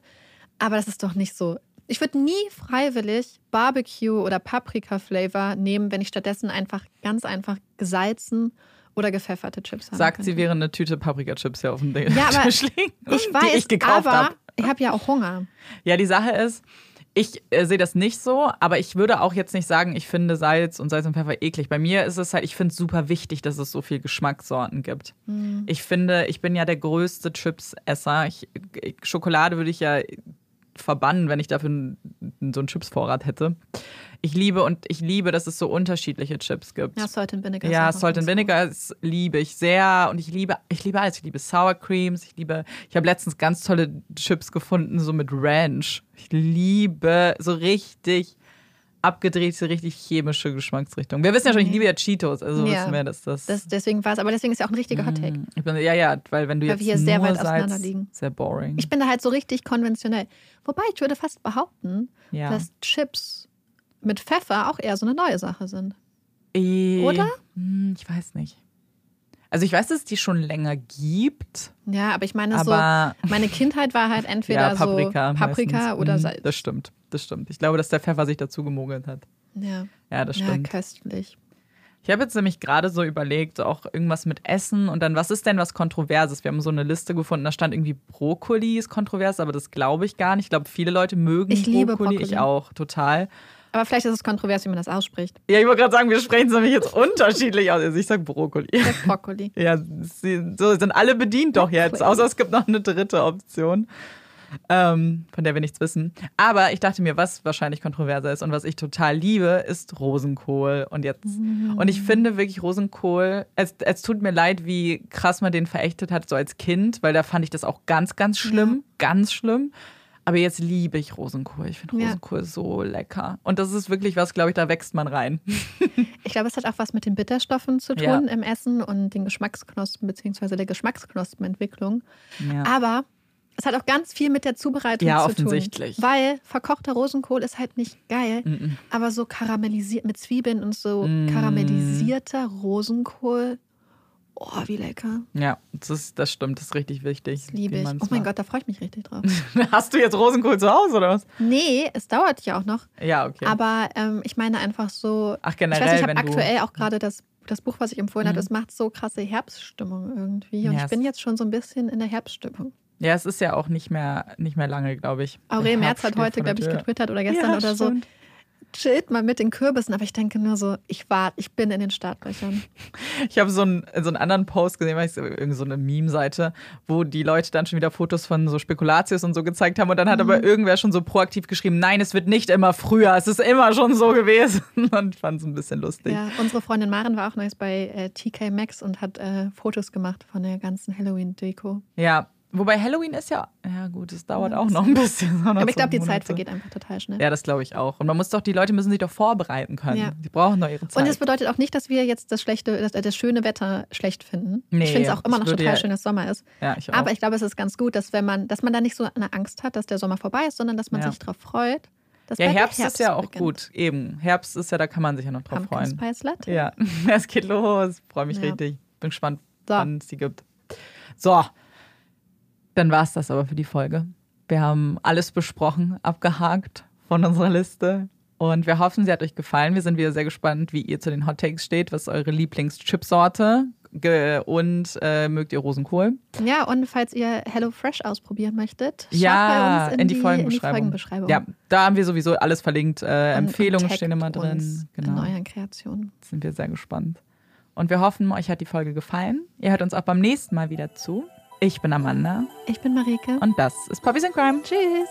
Aber das ist doch nicht so. Ich würde nie freiwillig Barbecue oder Paprika-Flavor nehmen, wenn ich stattdessen einfach ganz einfach gesalzen oder gepfefferte Chips habe. Sagt sie, während eine Tüte Paprika-Chips hier auf dem Tisch Ja, aber liegen, Ich die weiß, ich gekauft aber habe. ich habe ja auch Hunger. Ja, die Sache ist, ich äh, sehe das nicht so, aber ich würde auch jetzt nicht sagen, ich finde Salz und Salz und Pfeffer eklig. Bei mir ist es halt, ich finde es super wichtig, dass es so viel Geschmackssorten gibt. Hm. Ich finde, ich bin ja der größte Chips-Esser. Ich, Schokolade würde ich ja verbannen, wenn ich dafür so einen Chipsvorrat hätte. Ich liebe und ich liebe, dass es so unterschiedliche Chips gibt. Ja, Salt and Vinegar. ist Ja, Salt and. Vinegar ist, liebe ich sehr und ich liebe, ich liebe alles. Ich liebe Sour Creams. Ich liebe, ich habe letztens ganz tolle Chips gefunden, so mit Ranch. Ich liebe so richtig abgedrehte, richtig chemische Geschmacksrichtung. Wir wissen ja schon, ich liebe ja Cheetos, also Ja. wissen wir, dass das. Das, deswegen war es, aber deswegen ist ja auch ein richtiger Hot Take. bin, ja, ja, weil wenn du Weil jetzt wir hier sehr weit auseinander liegen. sehr boring. Ich bin da halt so richtig konventionell. Wobei ich würde fast behaupten, ja. dass Chips mit Pfeffer auch eher so eine neue Sache sind. Eh, oder? hm, Ich weiß nicht. Also ich weiß, dass es die schon länger gibt, Ja, aber ich meine aber so, meine Kindheit war halt entweder ja, Paprika, so Paprika meistens. oder Mhm, Salz. Das stimmt, das stimmt. Ich glaube, dass der Pfeffer sich dazu gemogelt hat. Ja, Ja, das ja stimmt. köstlich. Ich habe jetzt nämlich gerade so überlegt, auch irgendwas mit Essen und dann, was ist denn was Kontroverses? Wir haben so eine Liste gefunden, da stand irgendwie Brokkoli ist kontrovers, aber das glaube ich gar nicht. Ich glaube, viele Leute mögen Ich liebe Brokkoli. Brokkoli. Ich auch, total. Aber vielleicht ist es kontrovers, wie man das ausspricht. Ja, ich wollte gerade sagen, wir sprechen es nämlich jetzt unterschiedlich aus. Also ich sage Brokkoli. Der Brokkoli. Ja, sie, so sind alle bedient doch jetzt, Brokkoli. außer es gibt noch eine dritte Option, ähm, von der wir nichts wissen. Aber ich dachte mir, was wahrscheinlich kontroverser ist und was ich total liebe, ist Rosenkohl. Und jetzt, und ich finde wirklich Rosenkohl, es, es tut mir leid, wie krass man den verächtet hat, so als Kind, weil da fand ich das auch ganz, ganz schlimm, ganz schlimm. Aber jetzt liebe ich Rosenkohl. Ich finde Ja. Rosenkohl so lecker. Und das ist wirklich was, glaube ich, da wächst man rein. Ich glaube, es hat auch was mit den Bitterstoffen zu tun Ja. im Essen und den Geschmacksknospen beziehungsweise der Geschmacksknospenentwicklung. Ja. Aber es hat auch ganz viel mit der Zubereitung Ja, zu offensichtlich. tun. Weil verkochter Rosenkohl ist halt nicht geil, Mhm. aber so karamellisiert mit Zwiebeln und so Mm. karamellisierter Rosenkohl. Oh, wie lecker. Ja, das, ist, das stimmt, das ist richtig wichtig. Das liebe ich. Oh mein macht. Gott, da freue ich mich richtig drauf. Hast du jetzt Rosenkohl zu Hause oder was? nee, es dauert ja auch noch. Ja, okay. Aber ähm, ich meine einfach so. Ach, Ich generell, weiß nicht, ich habe aktuell auch gerade das, das Buch, was ich empfohlen habe, Mhm. das macht so krasse Herbststimmung irgendwie. Und Ja, ich bin jetzt schon so ein bisschen in der Herbststimmung. Ja, es ist ja auch nicht mehr, nicht mehr lange, glaube ich. Aurel Merz hat heute, glaube ich, getwittert oder gestern Ja, oder so. stimmt. Chillt mal mit den Kürbissen, aber ich denke nur so, ich warte, ich bin in den Startlöchern. Ich habe so einen, so einen anderen Post gesehen, weil ich irgend so eine Meme-Seite, wo die Leute dann schon wieder Fotos von so Spekulatius und so gezeigt haben und dann hat Mhm. aber irgendwer schon so proaktiv geschrieben, nein, es wird nicht immer früher, es ist immer schon so gewesen. Und ich fand es ein bisschen lustig. Ja, unsere Freundin Maren war auch neues bei äh, TK Maxx und hat äh, Fotos gemacht von der ganzen Halloween-Deko. Ja, Wobei Halloween ist ja, ja gut, es dauert Ja, auch noch ein bisschen. Aber ich glaube, die Zeit vergeht einfach total schnell. Ja, das glaube ich auch. Und man muss doch, die Leute müssen sich doch vorbereiten können. Ja. Die brauchen doch ihre Zeit. Und es bedeutet auch nicht, dass wir jetzt das schlechte, das, das schöne Wetter schlecht finden. Nee, ich finde es auch immer noch total ja- schön, dass Sommer ist. ja, ich auch. Aber ich glaube, es ist ganz gut, dass wenn man, dass man da nicht so eine Angst hat, dass der Sommer vorbei ist, sondern dass man sich darauf freut. Dass ja, der Herbst, ist ja auch beginnt. gut. Eben. Herbst ist ja, da kann man sich ja noch drauf Pumpkin freuen. Spice Latte. Ja, es geht los. Freue mich richtig. Bin gespannt, So. wann es die gibt. So, dann war es das aber für die Folge. Wir haben alles besprochen, abgehakt von unserer Liste. Und wir hoffen, sie hat euch gefallen. Wir sind wieder sehr gespannt, wie ihr zu den Hot Takes steht. Was ist eure Lieblingschipsorte? Und äh, mögt ihr Rosenkohl? Ja, und falls ihr Hello Fresh ausprobieren möchtet, schaut ja, bei uns in, in die, in Folgenbeschreibung. die Folgenbeschreibung. Ja, da haben wir sowieso alles verlinkt. Äh, Empfehlungen stehen immer drin. uns In Genau. euren Kreationen. sind wir sehr gespannt. Und wir hoffen, euch hat die Folge gefallen. Ihr hört uns auch beim nächsten Mal wieder zu. Ich bin Amanda Ich bin Marike. und das ist Puppies in Crime. Tschüss.